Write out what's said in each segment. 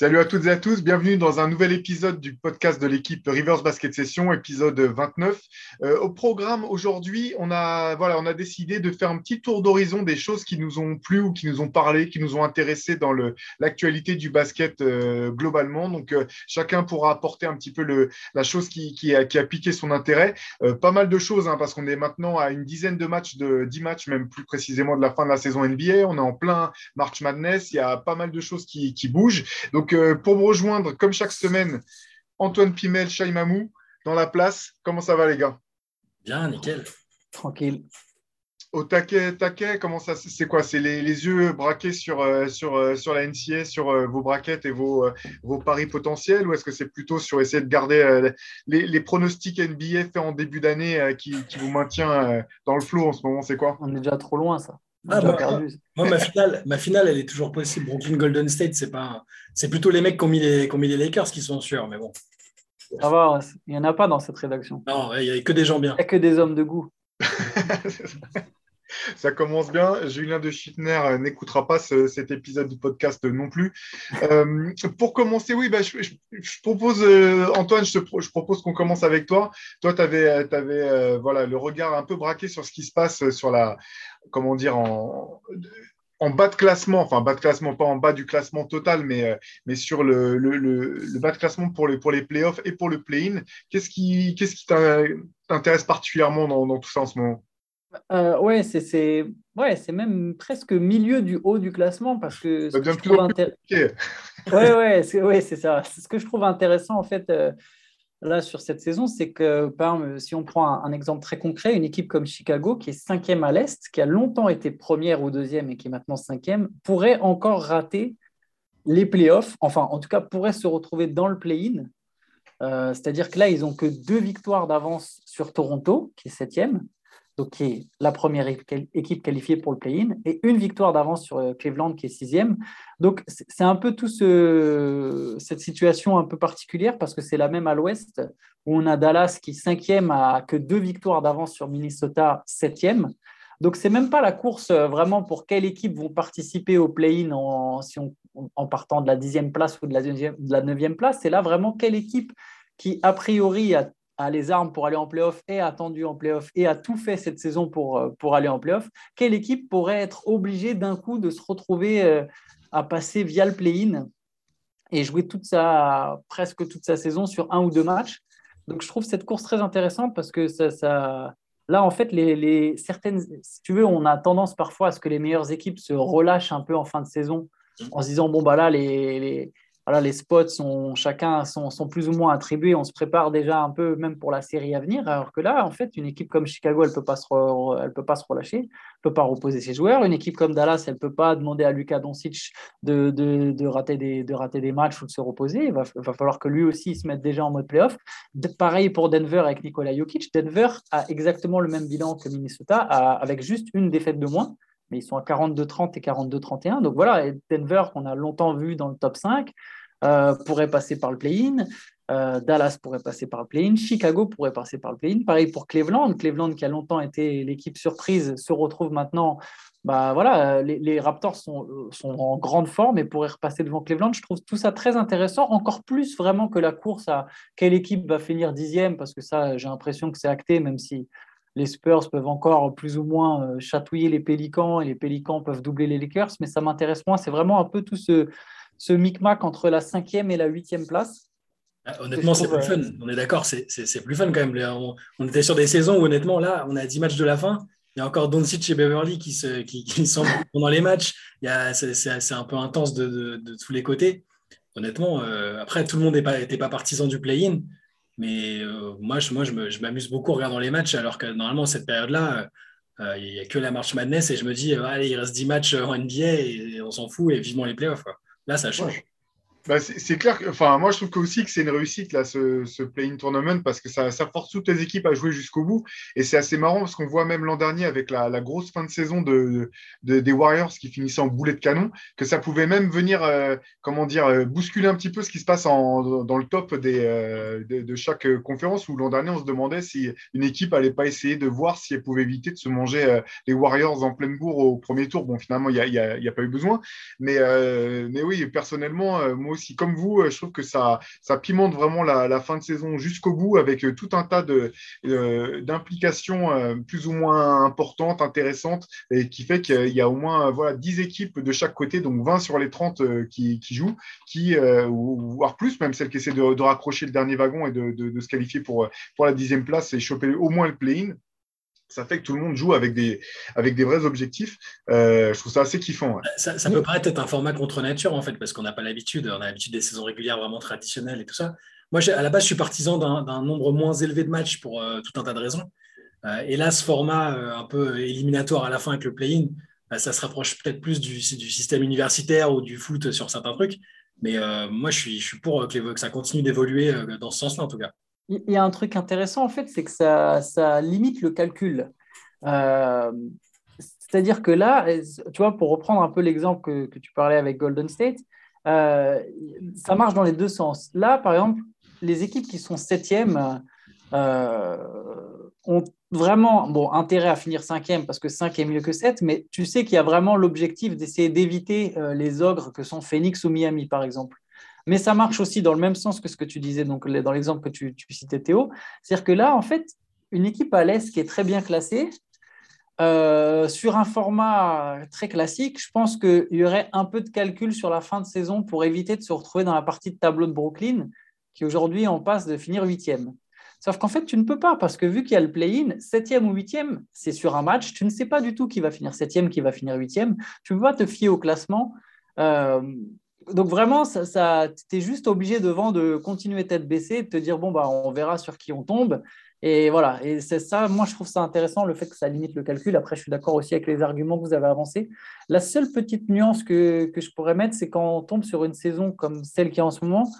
Salut à toutes et à tous, bienvenue dans un nouvel épisode du podcast de l'équipe Rivers Basket Session, épisode 29. Euh, au programme aujourd'hui, on a, voilà, on a décidé de faire un petit tour d'horizon des choses qui nous ont plu ou qui nous ont parlé, qui nous ont intéressés dans l'actualité du basket euh, globalement. Donc, euh, chacun pourra apporter un petit peu le, la chose qui, qui, a, qui, a, piqué son intérêt. pas mal de choses, hein, parce qu'on est maintenant à une dizaine de matchs, de 10 matchs, même plus précisément de la fin de la saison NBA. On est en plein March Madness, il y a pas mal de choses qui, qui bougent. Donc, donc, euh, pour me rejoindre, comme chaque semaine, Antoine Pimel, Chaimamou, dans la place. Comment ça va, les gars? Bien, nickel. Tranquille. Au taquet, taquet, comment ça C'est quoi? C'est les, yeux braqués sur, euh, sur, euh, sur la NCA, sur vos braquettes et vos, vos paris potentiels Ou est-ce que c'est plutôt sur essayer de garder les, pronostics NBA faits en début d'année qui, qui, vous maintient dans le flot en ce moment? C'est quoi? On est déjà trop loin, ça. Ah, moi, ma finale, ma finale, elle est toujours possible. Brooklyn Golden State, c'est pas, c'est plutôt les mecs qui ont, mis les, qui ont mis les Lakers qui sont sûrs, mais bon. Ça va, il n'y en a pas dans cette rédaction. Non, il n'y a que des gens bien. Il n'y a que des hommes de goût. Ça commence bien. Julien de Schittner euh, n'écoutera pas cet épisode du podcast non plus. Euh, pour commencer, oui, bah, je, propose, euh, Antoine, je, propose qu'on commence avec toi. Toi, tu avais, voilà, le regard un peu braqué sur ce qui se passe sur la, comment dire, en, bas de classement, enfin bas de classement, pas en bas du classement total, mais, mais sur le, bas de classement pour les, pour les playoffs et pour le play-in. Qu'est-ce qui, t'intéresse particulièrement dans tout ça en ce moment? Euh, ouais, c'est ouais, même presque milieu du haut du classement parce que. Ça devient plus intéressant. ouais, ouais, c'est ouais, ça. Ce que je trouve intéressant en fait euh, là sur cette saison, c'est que par si on prend un, exemple très concret, une équipe comme Chicago qui est cinquième à l'est, qui a longtemps été première ou deuxième et qui est maintenant cinquième, pourrait encore rater les playoffs. Enfin, en tout cas, pourrait se retrouver dans le play-in. Euh, c'est-à-dire que là, ils ont que deux victoires d'avance sur Toronto, qui est septième, donc qui est la première équipe qualifiée pour le play-in, et une victoire d'avance sur euh, Cleveland qui est sixième. Donc c'est un peu tout ce, cette situation un peu particulière parce que c'est la même à l'ouest où on a Dallas qui cinquième à que deux victoires d'avance sur Minnesota septième. Donc c'est même pas la course euh, vraiment pour quelle équipe vont participer au play-in en, en partant de la dixième place ou de la, de la neuvième place. C'est là vraiment quelle équipe qui a priori a les armes pour aller en playoff et attendu en playoff et a tout fait cette saison pour, euh, pour aller en playoff, quelle équipe pourrait être obligée d'un coup de se retrouver euh, à passer via le play-in et jouer toute sa, presque toute sa saison sur un ou deux matchs? Donc je trouve cette course très intéressante parce que ça, ça là, en fait, les, les, certaines, si tu veux, on a tendance parfois à ce que les meilleures équipes se relâchent un peu en fin de saison en se disant, bon, bah là, les voilà, les spots sont chacun sont, sont, plus ou moins attribués. On se prépare déjà un peu même pour la série à venir. Alors que là, en fait, une équipe comme Chicago, elle peut pas se elle peut pas se relâcher, elle peut pas reposer ses joueurs. Une équipe comme Dallas, elle peut pas demander à Luka Doncic de, de, de, rater des, de rater des matchs ou de se reposer. Il va, falloir que lui aussi se mette déjà en mode playoff. pareil pour Denver avec Nikola Jokic. Denver a exactement le même bilan que Minnesota, avec juste une défaite de moins mais ils sont à 42-30 et 42-31. Donc voilà, Denver, qu'on a longtemps vu dans le top 5, euh, pourrait passer par le play-in. Euh, Dallas pourrait passer par le play-in, Chicago pourrait passer par le play-in. Pareil pour Cleveland. Cleveland, qui a longtemps été l'équipe surprise, se retrouve maintenant. Bah voilà, les, Raptors sont, sont, en grande forme et pourraient repasser devant Cleveland. Je trouve tout ça très intéressant, encore plus vraiment que la course à quelle équipe va finir dixième, parce que ça, j'ai l'impression que c'est acté, même si les Spurs peuvent encore plus ou moins euh, chatouiller les Pélicans et les Pélicans peuvent doubler les Lakers, mais ça m'intéresse moins. C'est vraiment un peu tout ce, ce micmac entre la cinquième et la huitième place. Ah, honnêtement, c'est plus fun. On est d'accord, c'est plus fun quand même. On, était sur des saisons où, honnêtement, là, on a 10 matchs de la fin. Il y a encore Doncic et Beverly qui, se, qui, sont pendant les matchs. C'est un peu intense de, tous les côtés. Honnêtement, euh, après, tout le monde n'était pas, pas partisan du play-in. Mais euh, moi, je, moi, je m'amuse beaucoup en regardant les matchs, alors que normalement, cette période-là, euh, il n'y a que la marche madness et je me dis, allez, il reste 10 matchs en NBA et, on s'en fout et vivement les playoffs. Là, ça change. Bah, c'est clair. Que, enfin, moi, je trouve aussi que c'est une réussite là, ce, ce play-in tournament parce que ça, ça, force toutes les équipes à jouer jusqu'au bout. Et c'est assez marrant parce qu'on voit même l'an dernier avec la, la, grosse fin de saison de, de, des Warriors qui finissaient en boulet de canon, que ça pouvait même venir, euh, comment dire, euh, bousculer un petit peu ce qui se passe dans le top des, euh, de, chaque conférence. Où l'an dernier, on se demandait si une équipe allait pas essayer de voir si elle pouvait éviter de se manger les Warriors en pleine bourre au premier tour. Bon, finalement, il n'y a, y y a, pas eu besoin. Mais, mais oui, personnellement, moi aussi, comme vous, je trouve que ça, ça pimente vraiment la, fin de saison jusqu'au bout avec tout un tas d'implications plus ou moins importantes, intéressantes, et qui fait qu'il y a au moins voilà, 10 équipes de chaque côté, donc 20 sur les 30 qui, jouent, qui, voire plus, même celles qui essaient de, raccrocher le dernier wagon et de, se qualifier pour, pour la dixième place et choper au moins le play-in ça fait que tout le monde joue avec des, avec des vrais objectifs. Euh, je trouve ça assez kiffant. Ça, peut paraître être un format contre nature, en fait, parce qu'on n'a pas l'habitude. On a l'habitude des saisons régulières vraiment traditionnelles et tout ça. Moi, à la base, je suis partisan d'un nombre moins élevé de matchs pour euh, tout un tas de raisons. Euh, et là, ce format un peu éliminatoire à la fin avec le play-in, ça se rapproche peut-être plus du, système universitaire ou du foot sur certains trucs. Mais moi, je suis, je suis pour que, que ça continue d'évoluer dans ce sens-là, en tout cas il y a un truc intéressant, en fait, c'est que ça, limite le calcul. Euh, c'est-à-dire que là, tu vois, pour reprendre un peu l'exemple que, tu parlais avec Golden State, euh, ça marche dans les deux sens. Là, par exemple, les équipes qui sont septièmes euh, ont vraiment bon, intérêt à finir cinquième parce que 5 est mieux que 7, mais tu sais qu'il y a vraiment l'objectif d'essayer d'éviter les ogres que sont Phoenix ou Miami, par exemple. Mais ça marche aussi dans le même sens que ce que tu disais donc, dans l'exemple que tu, citais, Théo. C'est-à-dire que là, en fait, une équipe à l'Est qui est très bien classée, euh, sur un format très classique, je pense qu'il y aurait un peu de calcul sur la fin de saison pour éviter de se retrouver dans la partie de tableau de Brooklyn, qui aujourd'hui en passe de finir huitième. Sauf qu'en fait, tu ne peux pas, parce que vu qu'il y a le play-in, septième ou huitième, c'est sur un match, tu ne sais pas du tout qui va finir septième, qui va finir huitième. Tu ne peux pas te fier au classement. Euh, donc vraiment, ça, tu es juste obligé devant de continuer tête baissée, de te dire, bon, bah, on verra sur qui on tombe. Et voilà, et c'est ça, moi je trouve ça intéressant, le fait que ça limite le calcul. Après, je suis d'accord aussi avec les arguments que vous avez avancés. La seule petite nuance que, je pourrais mettre, c'est quand on tombe sur une saison comme celle qui est en ce moment,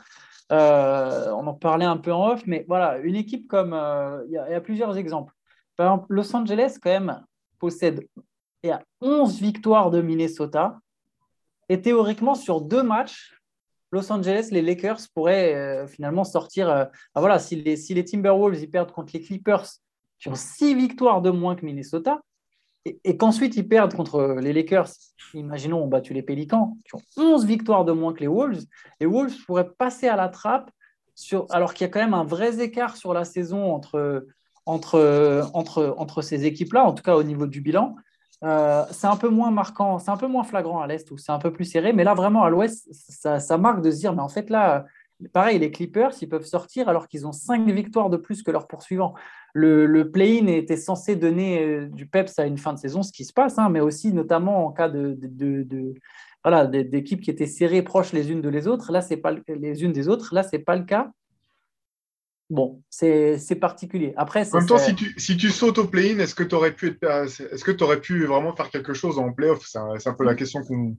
euh, on en parlait un peu en off, mais voilà, une équipe comme, euh, il y, a plusieurs exemples. Par exemple, Los Angeles, quand même, possède, il y a 11 victoires de Minnesota, et théoriquement, sur deux matchs, Los Angeles, les Lakers pourraient euh, finalement sortir. Euh, ah, voilà, si les, Timberwolves ils perdent contre les Clippers, qui ont six victoires de moins que Minnesota, et, qu'ensuite ils perdent contre les Lakers, imaginons, ont battu les Pélicans, qui ont 11 victoires de moins que les Wolves, les Wolves pourraient passer à la trappe, alors qu'il y a quand même un vrai écart sur la saison entre ces équipes-là, en tout cas au niveau du bilan. Euh, c'est un peu moins marquant, c'est un peu moins flagrant à l'Est où c'est un peu plus serré, mais là vraiment à l'Ouest, ça, marque de se dire, mais en fait là, pareil, les Clippers, ils peuvent sortir alors qu'ils ont cinq victoires de plus que leurs poursuivants. Le, play-in était censé donner euh, du peps à une fin de saison, ce qui se passe, hein, mais aussi notamment en cas de, voilà, d'équipes qui étaient serrées proches les unes de les autres. Là, c'est pas les unes des autres. Là, c'est pas le cas bon, c'est particulier. Après, en même temps, si tu, si tu sautes au play-in, est-ce que tu aurais pu que aurais pu vraiment faire quelque chose en play-off? C'est un, peu la question qu'on,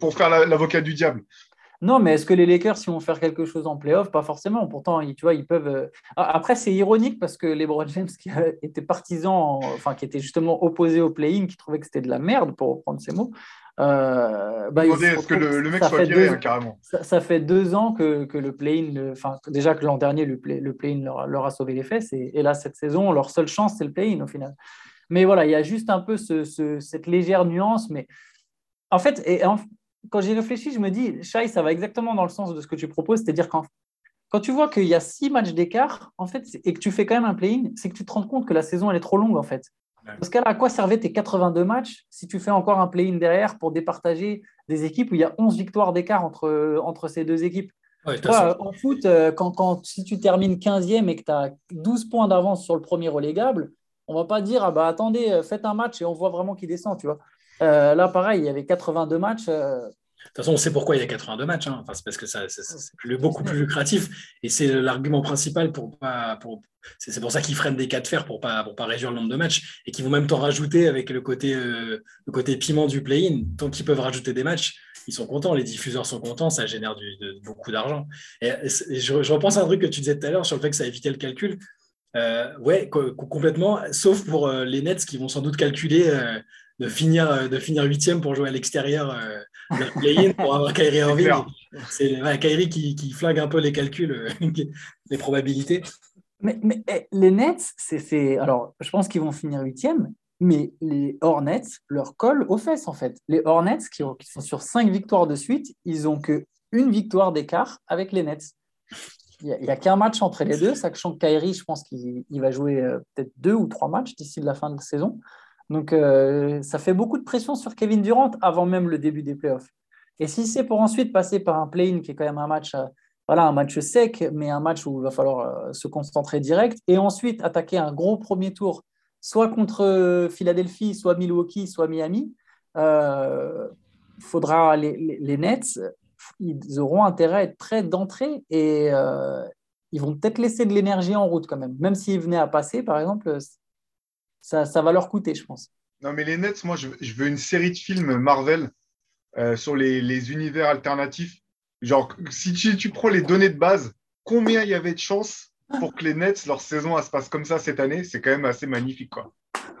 pour faire l'avocat du diable. Non, mais est-ce que les Lakers ils vont faire quelque chose en play-off? Pas forcément. Pourtant, tu vois, ils peuvent. Euh, après, c'est ironique parce que les LeBron James, qui était partisan, enfin, qui était justement opposé au play-in, qui trouvait que c'était de la merde, pour reprendre ces mots, euh, bah, que le, mec soit viré, hein, carrément ça, fait deux ans que, que le play-in, enfin, déjà que l'an dernier, le play-in leur, a sauvé les fesses, et, là, cette saison, leur seule chance, c'est le play-in au final. Mais voilà, il y a juste un peu ce, cette légère nuance, mais en fait, et quand j'ai réfléchi, je me dis, Shai, ça va exactement dans le sens de ce que tu proposes, c'est-à-dire quand, quand tu vois qu'il y a six matchs d'écart, en fait, et que tu fais quand même un play-in, c'est que tu te rends compte que la saison, elle est trop longue, en fait. Parce qu'à quoi servaient tes 82 matchs si tu fais encore un play-in derrière pour départager des équipes où il y a 11 victoires d'écart entre, entre ces deux équipes? En foot, euh, quand, quand, si tu termines 15e et que tu as 12 points d'avance sur le premier relégable, on va pas dire ah bah attendez, euh, faites un match et on voit vraiment qui descend, tu vois. Euh, là, pareil, il y avait 82 matchs. Toute façon, on sait pourquoi il y a 82 matchs. Hein. Enfin, c'est parce que c'est, beaucoup plus lucratif. Et c'est l'argument principal pour pas. Pour, c'est, pour ça qu'ils freinent des cas de fer pour pas, pour pas réduire le nombre de matchs et qu'ils vont même t'en rajouter avec le côté, euh, piment du play-in. Tant qu'ils peuvent rajouter des matchs, ils sont contents. Les diffuseurs sont contents. Ça génère beaucoup d'argent. Et, je, repense à un truc que tu disais tout à l'heure sur le fait que ça évitait le calcul. Euh, ouais, complètement, sauf pour euh, les Nets qui vont sans doute calculer de finir de finir huitième pour jouer à l'extérieur le play-in pour avoir Kyrie Irving. C'est Kyrie qui, qui, flingue un peu les calculs, euh, les probabilités. Mais, mais eh, les Nets, c'est. Alors, je pense qu'ils vont finir huitième, mais les Hornets leur collent aux fesses, en fait. Les Hornets, qui, sont sur cinq victoires de suite, ils ont que une victoire d'écart avec les Nets. Il n'y a, qu'un match entre les deux, sachant que Kyrie, je pense qu'il va jouer euh, peut-être deux ou trois matchs d'ici la fin de la saison. Donc, euh, ça fait beaucoup de pression sur Kevin Durant avant même le début des playoffs. Et si c'est pour ensuite passer par un play-in qui est quand même un match, euh, voilà, un match sec, mais un match où il va falloir se concentrer direct, et ensuite attaquer un gros premier tour, soit contre Philadelphie, soit Milwaukee, soit Miami, il faudra les, les Nets ils auront intérêt à être prêts d'entrée et euh, ils vont peut-être laisser de l'énergie en route quand même. Même s'ils venaient à passer, par exemple, ça, va leur coûter, je pense. Non, mais les Nets, moi, je, veux une série de films Marvel euh, sur les, univers alternatifs. Genre, si tu, prends les données de base, combien il y avait de chances pour que les Nets, leur saison, se passe comme ça cette année? C'est quand même assez magnifique, quoi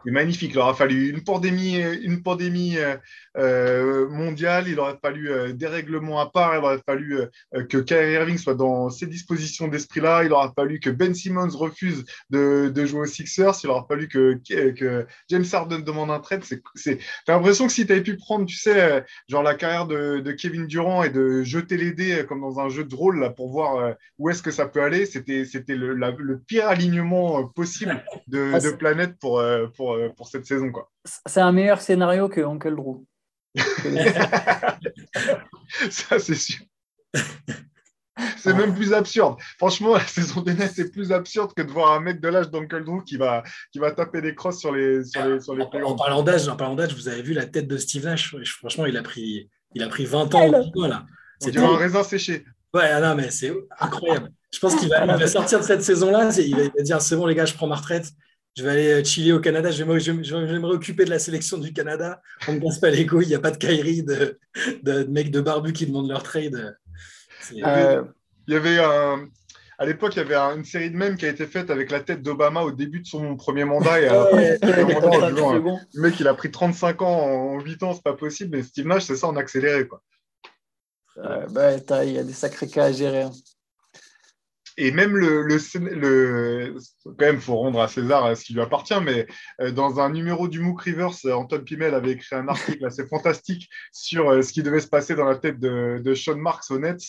c'est magnifique. Il aura fallu une pandémie, une pandémie euh, euh, mondiale, il aurait fallu euh, des règlements à part, il aurait fallu que Kyrie Irving soit dans ces dispositions d'esprit-là, il aura fallu que Ben Simmons refuse de, jouer aux Sixers, il aura fallu que, que James Harden demande un trade. T'as l'impression que si tu avais pu prendre, tu sais, genre la carrière de, Kevin Durant et de jeter les dés comme dans un jeu de rôle là, pour voir où est-ce que ça peut aller, c'était, le, le pire alignement possible de, ah, de planète pour, pour euh, pour, cette saison. Quoi. C'est un meilleur scénario que Uncle Drew. Ça, c'est sûr. C'est même plus absurde. Franchement, la saison des Nets est plus absurde que de voir un mec de l'âge d'Uncle Drew qui va, qui va taper des crosses sur les, sur les, sur les en, en, parlant d'âge, en parlant d'âge, vous avez vu la tête de Steve Nash? Franchement, il a pris, il a pris 20 ans. C'est un raisin séché. Ouais, ah non, mais c'est incroyable. Je pense qu'il va, va, sortir de cette saison-là. Il va dire c'est bon, les gars, je prends ma retraite je vais aller euh, chiller au Canada, je vais, me réoccuper de la sélection du Canada. On ne casse pas les couilles, il n'y a pas de Kyrie, de, de, mecs de barbu qui demandent leur trade. Euh, il y avait un, à l'époque, il y avait une série de mèmes qui a été faite avec la tête d'Obama au début de son premier mandat. Et le mec, il a pris 35 ans en 8 ans, c'est pas possible. Mais Steve Nash, c'est ça en accéléré. Quoi. bah, il y a des sacrés cas à gérer. Hein. Et même le, le, le, quand même, faut rendre à César ce qui lui appartient, mais euh, dans un numéro du MOOC Rivers, Antoine Pimel avait écrit un article assez fantastique sur euh, ce qui devait se passer dans la tête de, de Sean Marks au Nets,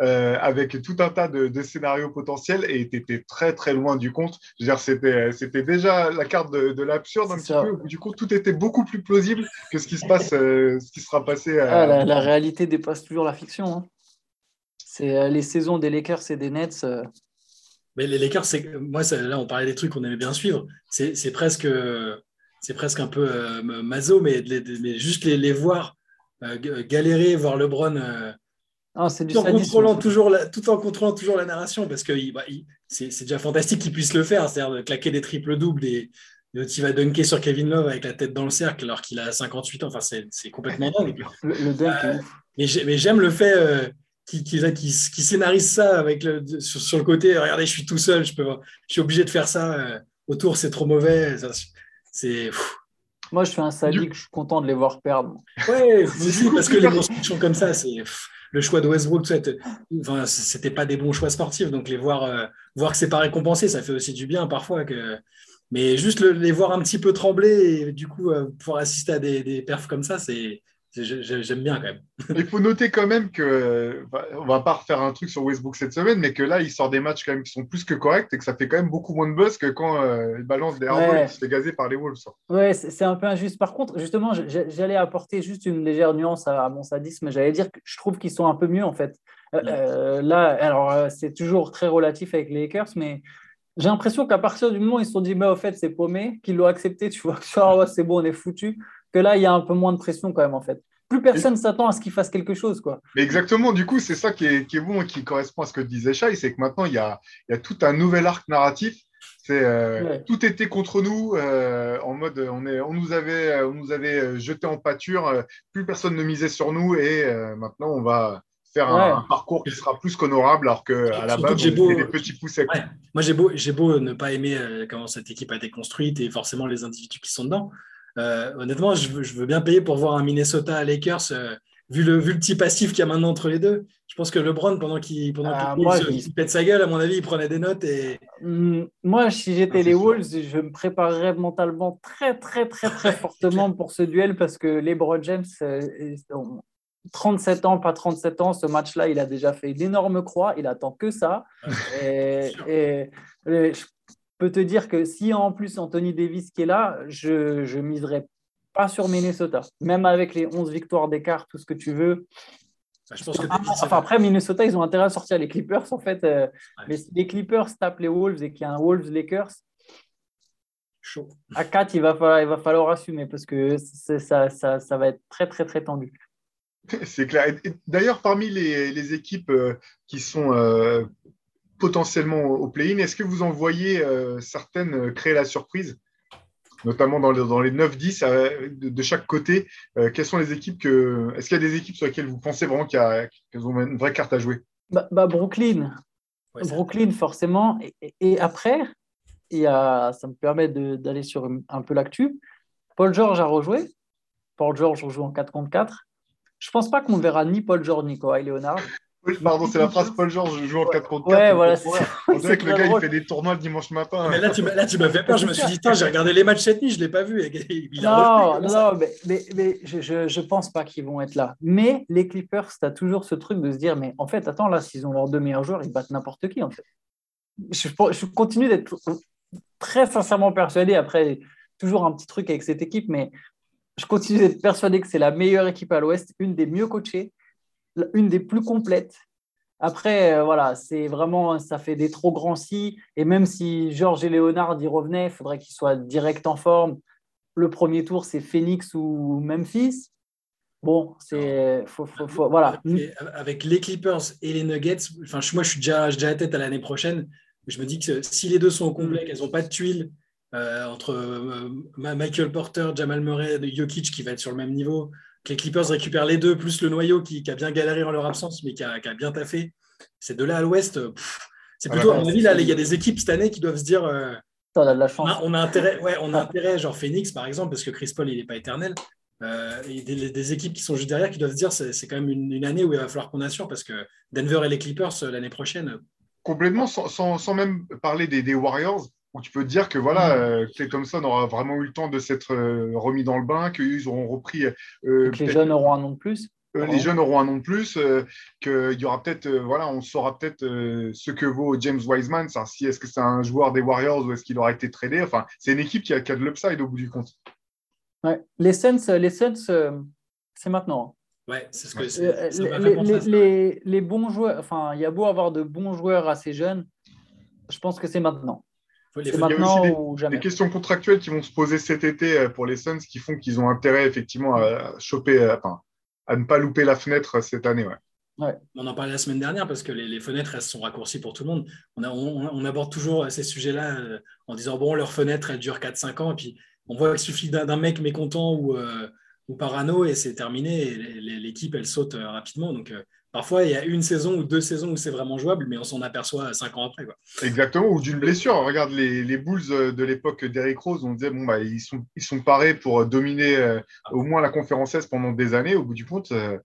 euh, avec tout un tas de, de scénarios potentiels, et tu étais très très loin du compte. Je veux dire, c'était, c'était déjà la carte de, de l'absurde un petit peu. Du coup, tout était beaucoup plus plausible que ce qui se passe, ce qui sera passé. Ah, la, la, réalité dépasse toujours la fiction. Hein. C'est euh, les saisons des Lakers et des Nets. Euh. Mais les Lakers, c'est moi, là, on parlait des trucs qu'on aimait bien suivre. C'est presque, c'est presque un peu euh, maso, mais, juste les, les voir galérer, voir LeBron. Ah, tout, en contrôlant toujours la, tout en contrôlant toujours la narration, parce que bah, c'est déjà fantastique qu'il puisse le faire, c'est-à-dire de claquer des triples doubles et, il va dunker sur Kevin Love avec la tête dans le cercle alors qu'il a 58 ans. Enfin, c'est complètement dingue. Le, dunk, mais j'aime le fait qui, qui, qui, scénarise ça avec le, sur, le côté. Regardez, je suis tout seul, je, peux, je suis obligé de faire ça. Euh, autour, c'est trop mauvais. C'est. Moi, je suis un sadique, je suis content de les voir perdre. Oui, parce que les constructions comme ça, c'est le choix de Westbrook, enfin, c'était pas des bons choix sportifs. Donc, les voir, euh, voir que c'est pas récompensé, ça fait aussi du bien parfois. Que... Mais juste les voir un petit peu trembler et du coup, euh, pouvoir assister à des, des perfs comme ça, c'est J'aime bien quand même. Il faut noter quand même que, on va pas refaire un truc sur Westbrook cette semaine, mais que là, il sort des matchs quand même qui sont plus que corrects et que ça fait quand même beaucoup moins de buzz que quand euh, il balance des ouais. et se fait gazer par les Wolves. Ouais, c'est un peu injuste. Par contre, justement, j'allais apporter juste une légère nuance à, mon sadisme. J'allais dire que je trouve qu'ils sont un peu mieux en fait. Euh, euh, là, alors c'est toujours très relatif avec les Lakers, mais j'ai l'impression qu'à partir du moment où ils se sont dit, mais au fait, c'est paumé, qu'ils l'ont accepté, tu vois, c'est bon, on est foutu que là, il y a un peu moins de pression quand même, en fait. Plus personne s'attend à ce qu'il fasse quelque chose. Quoi. exactement, du coup, c'est ça qui est, bon et qui correspond à ce que disait Shai, c'est que maintenant, il y a, tout un nouvel arc narratif. C'est euh, Tout était contre nous, euh, en mode on, est, on, nous avait, on nous avait jeté en pâture, plus personne ne misait sur nous et euh, maintenant, on va faire un, parcours qui sera plus qu'honorable alors qu'à la base, j'ai beau, des petits poussets. Moi, j'ai beau, beau ne pas aimer comment cette équipe a été construite et forcément les individus qui sont dedans. Euh, honnêtement, je veux, bien payer pour voir un Minnesota Lakers, euh, vu, le, vu le petit passif qu'il y a maintenant entre les deux. Je pense que LeBron, pendant qu'il pendant ah, pète sa gueule, à mon avis, il prenait des notes. Et... Mm, moi, si j'étais ah, les Wolves, je me préparerais mentalement très, très, très, très fortement pour ce duel parce que LeBron James, euh, 37 ans, pas 37 ans, ce match-là, il a déjà fait une énorme croix, il attend que ça. et, je peux te dire que si en plus Anthony Davis qui est là, je ne miserais pas sur Minnesota. Même avec les 11 victoires d'écart, tout ce que tu veux. Bah, je pense que enfin, après, Minnesota, ils ont intérêt à sortir les Clippers. En fait, euh, mais si les Clippers tapent les Wolves et qu'il y a un Wolves-Lakers, chaud. À 4, il va falloir, il va falloir assumer parce que ça, ça, ça va être très, très, très tendu. C'est clair. D'ailleurs, parmi les, équipes euh, qui sont euh, potentiellement au play-in, est-ce que vous en voyez euh, certaines créer la surprise? Notamment dans les, dans les 9-10 de, chaque côté. quelles sont les équipes que. Est-ce qu'il y a des équipes sur lesquelles vous pensez vraiment qu'elles ont une vraie carte à jouer? Bah, bah Brooklyn. Brooklyn, forcément. Et, après, il y a, ça me permet d'aller sur un peu l'actu. Paul George a rejoué. Paul George rejoue en 4 contre 4. Je pense pas qu'on verra ni Paul George ni Kawhi Leonard. Oui, pardon, c'est la phrase Paul George joue en 4 contre 4. Ouais, voilà. On dirait que le gars, il fait des tournois le dimanche matin. Mais là, tu m'as fait peur. Je me suis dit, j'ai regardé les matchs cette nuit, je ne l'ai pas vu. Il non, non, mais, mais, mais, je ne pense pas qu'ils vont être là. Mais les Clippers, tu as toujours ce truc de se dire, mais en fait, attends, là, s'ils ont leurs deux meilleurs joueurs, ils battent n'importe qui, en fait. Je, je continue d'être très sincèrement persuadé. Après, toujours un petit truc avec cette équipe, mais je continue d'être persuadé que c'est la meilleure équipe à l'Ouest, une des mieux coachées, une des plus complètes. Après, euh, voilà, c'est vraiment, ça fait des trop grands si. Et même si Georges et Léonard y revenaient, il faudrait qu'ils soient direct en forme. Le premier tour, c'est Phoenix ou Memphis. Bon, c'est. voilà. Avec les Clippers et les Nuggets, enfin, moi, je suis déjà, la tête à l'année prochaine. Je me dis que si les deux sont au complet, qu'elles n'ont pas de tuiles, euh, entre euh, Michael Porter, Jamal Murray, Jokic qui va être sur le même niveau, que les Clippers récupèrent les deux, plus le noyau qui, a bien galéré en leur absence, mais qui a, bien taffé. Ces deux-là à l'ouest, c'est plutôt, à mon avis, là, il y a des équipes cette année qui doivent se dire. Euh, on a de la chance. On a, intérêt, ouais, on a intérêt, genre Phoenix par exemple, parce que Chris Paul, il n'est pas éternel. et des, équipes qui sont juste derrière qui doivent se dire c'est quand même une, année où il va falloir qu'on assure parce que Denver et les Clippers l'année prochaine. Complètement, sans, même parler des Warriors, où tu peux te dire que voilà, mm. euh, Clay Thompson aura vraiment eu le temps de s'être euh, remis dans le bain, qu'ils auront repris. Euh, les jeunes auront un nom de plus. les jeunes auront un nom de plus, qu'il y aura peut-être, voilà, on saura peut-être ce que vaut James Wiseman, si est-ce que c'est un joueur des Warriors ou est-ce qu'il aura été tradé? Enfin, c'est une équipe qui a, qui a de l'upside au bout du compte. Ouais. Les Suns, les Suns c'est maintenant. Ouais, c'est ce que les, les, les, bons joueurs, enfin, il y a beau avoir de bons joueurs assez jeunes, je pense que c'est maintenant. Il y a aussi des, questions contractuelles qui vont se poser cet été euh, pour les Suns qui font qu'ils ont intérêt effectivement à choper, euh, enfin, à ne pas louper la fenêtre cette année. Ouais. On en parlait la semaine dernière parce que les, fenêtres elles sont raccourcies pour tout le monde. On, on, aborde toujours ces sujets-là euh, en disant bon, leur fenêtre elle dure 4-5 ans et puis on voit qu'il suffit d'un mec mécontent ou, ou parano et c'est terminé. L'équipe elle saute rapidement. Donc Parfois, il y a une saison ou deux saisons où c'est vraiment jouable, mais on s'en aperçoit cinq ans après. Quoi. Exactement, ou d'une blessure. Regarde les, les Bulls de l'époque d'Eric Rose, on disait bon, bah, ils, sont, ils sont parés pour dominer euh, au moins la conférence S pendant des années. Au bout du compte. Euh,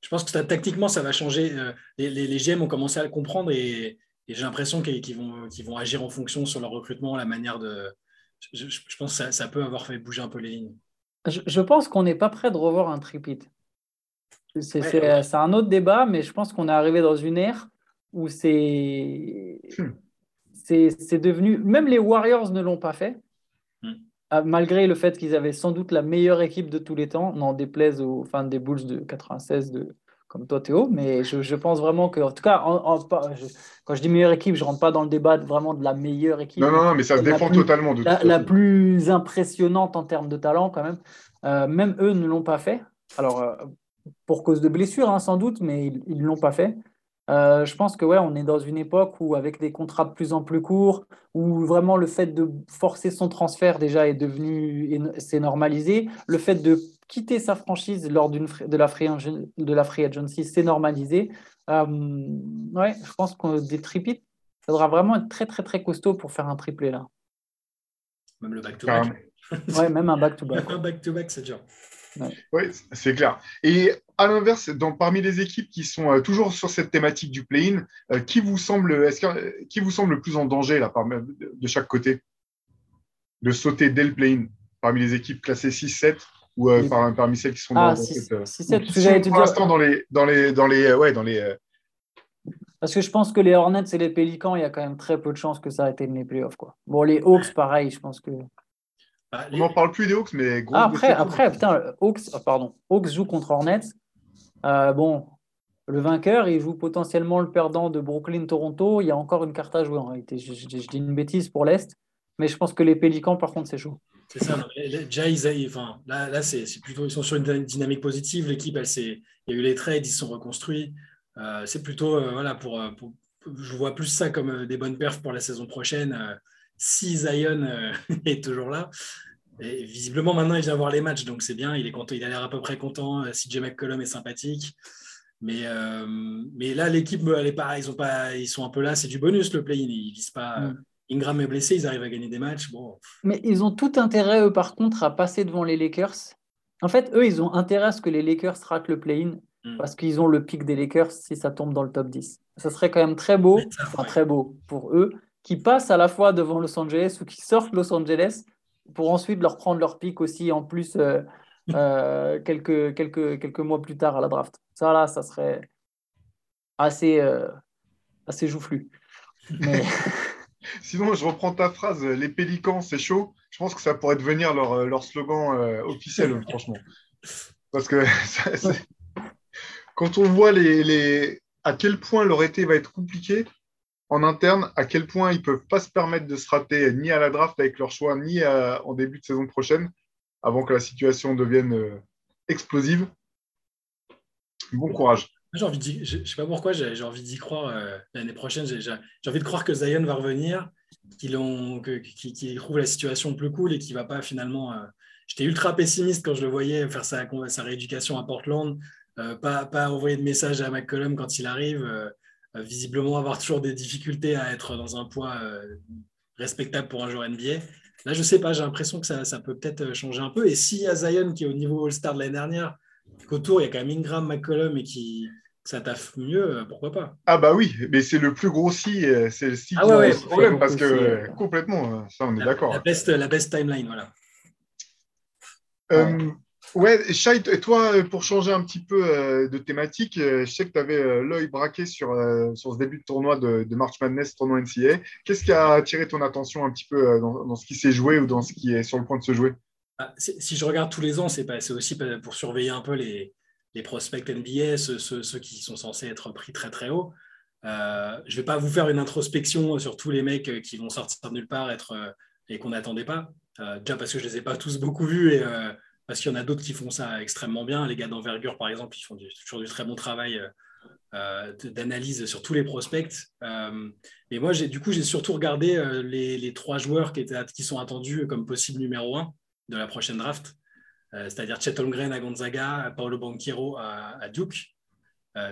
Je pense que ça, tactiquement, ça va changer. Euh, les, les, GM ont commencé à le comprendre et, j'ai l'impression qu'ils vont, vont agir en fonction sur leur recrutement, la manière de. Je, pense que ça, peut avoir fait bouger un peu les lignes. Je, je pense qu'on n'est pas prêt de revoir un tripit. C'est un autre débat, mais je pense qu'on est arrivé dans une ère où c'est hmm. devenu. Même les Warriors ne l'ont pas fait, hmm. ah, malgré le fait qu'ils avaient sans doute la meilleure équipe de tous les temps, n'en déplaise aux fans des Bulls de 96 de, comme toi Théo, mais je, pense vraiment que, en tout cas, quand je dis meilleure équipe, je ne rentre pas dans le débat vraiment de la meilleure équipe. Non, non, non mais ça se défend totalement. De la, la, plus impressionnante en termes de talent, quand même. Euh, même eux ne l'ont pas fait. Alors, euh, pour cause de blessures, hein, sans doute, mais ils ne l'ont pas fait. Euh, je pense que ouais, on est dans une époque où, avec des contrats de plus en plus courts, où vraiment le fait de forcer son transfert déjà est devenu, c'est normalisé. Le fait de quitter sa franchise lors d'une de la free de la free agency, c'est normalisé. Euh, ouais, je pense que des tripits, ça devra vraiment être très très très costaud pour faire un triplé là. Même le back to back. ouais, même un back to back. un back to back, c'est dur. Oui, c'est clair. Et à l'inverse, parmi les équipes qui sont euh, toujours sur cette thématique du play-in, euh, qui vous semble, est qui vous semble le plus en danger là, de chaque côté? De sauter dès le play-in parmi les équipes classées 6-7 ou parmi celles qui sont ah, dans, si, cette, si, si, pour l'instant dans les dans les dans les ouais dans les parce que je pense que les Hornets et les Pélicans, il y a quand même très peu de chances que ça atteigne les playoffs. Quoi. Bon, les Hawks, pareil, je pense que. Bah, On n'en parle plus des Hawks, mais ah, après, après putain, Hawks, oh, pardon, Hawks joue contre Hornets. Euh, bon, le vainqueur, il joue potentiellement le perdant de Brooklyn-Toronto. Il y a encore une carte à jouer en réalité. Je, dis une bêtise pour l'Est, mais je pense que les Pélicans, par contre, c'est chaud. C'est ça. déjà, ils, enfin, là, là c'est plutôt, ils sont sur une dynamique positive. L'équipe, elle, il y a eu les trades, ils se sont reconstruits. Euh, c'est plutôt, euh, voilà, pour, pour, je vois plus ça comme des bonnes perfs pour la saison prochaine si Zion euh, est toujours là. Et visiblement, maintenant, il vient voir les matchs, donc c'est bien. Il, est content, il a l'air à peu près content. Euh, CJ McCollum est sympathique. Mais, euh, mais là, l'équipe, elle est pas, ils, sont pas, ils sont un peu là. C'est du bonus, le play-in. Ils visent pas. Mm. Ingram est blessé, ils arrivent à gagner des matchs. Bon. Mais ils ont tout intérêt, eux, par contre, à passer devant les Lakers. En fait, eux, ils ont intérêt à ce que les Lakers ratent le play-in mm. parce qu'ils ont le pic des Lakers si ça tombe dans le top 10. Ça serait quand même très beau, enfin très beau pour eux, qui passent à la fois devant Los Angeles ou qui sortent Los Angeles pour ensuite leur prendre leur pic aussi en plus euh, euh, quelques, quelques, quelques mois plus tard à la draft. Ça, là, ça serait assez, euh, assez joufflu. Sinon, je reprends ta phrase, les pélicans, c'est chaud. Je pense que ça pourrait devenir leur, leur slogan officiel, franchement. Parce que quand on voit les, les, à quel point leur été va être compliqué, en interne à quel point ils ne peuvent pas se permettre de se rater ni à la draft avec leur choix, ni en début de saison prochaine, avant que la situation devienne euh, explosive. Bon courage. J'ai envie de, je ne sais pas pourquoi, j'ai envie d'y croire euh, l'année prochaine. J'ai envie de croire que Zion va revenir, qu'il trouve la situation plus cool et qu'il ne va pas finalement. Euh, j'étais ultra pessimiste quand je le voyais faire sa, sa rééducation à Portland, pas, pas envoyer de message à McCollum quand il arrive. Euh, visiblement avoir toujours des difficultés à être dans un poids euh, respectable pour un joueur NBA. Là, je ne sais pas, j'ai l'impression que ça, peut peut-être euh, changer un peu. Et s'il y a Zion qui est au niveau All-Star de l'année dernière, qu'autour, il y a quand même Ingram, McCollum et qui ça taffe mieux, pourquoi pas? Ah bah oui, mais c'est le plus gros si, c'est le si ah ouais, problème, parce que complètement, ça on est d'accord. La best, la best timeline, voilà. Ouais, Shai, toi, euh, pour changer un petit peu euh, de thématique, euh, je sais que tu avais l'œil braqué sur, sur ce début de tournoi de, March Madness, tournoi NCA. Qu'est-ce qui a attiré ton attention un petit peu dans, ce qui s'est joué ou dans ce qui est sur le point de se jouer? Ah, Si je regarde tous les ans, c'est aussi pour surveiller un peu les, les prospects NBA, ceux, ceux, qui sont censés être pris très très haut. je ne vais pas vous faire une introspection sur tous les mecs qui vont sortir de nulle part être, et qu'on n'attendait pas. déjà parce que je ne les ai pas tous beaucoup vus et parce qu'il y en a d'autres qui font ça extrêmement bien. Les gars d'envergure, par exemple, ils font toujours du très bon travail euh, euh, d'analyse sur tous les prospects. Euh, moi, du coup, j'ai surtout regardé les, trois joueurs qui, sont attendus comme possible numéro un de la prochaine draft, c'est-à-dire Chet Holmgren à Gonzaga, Paolo Banquero à, Duke.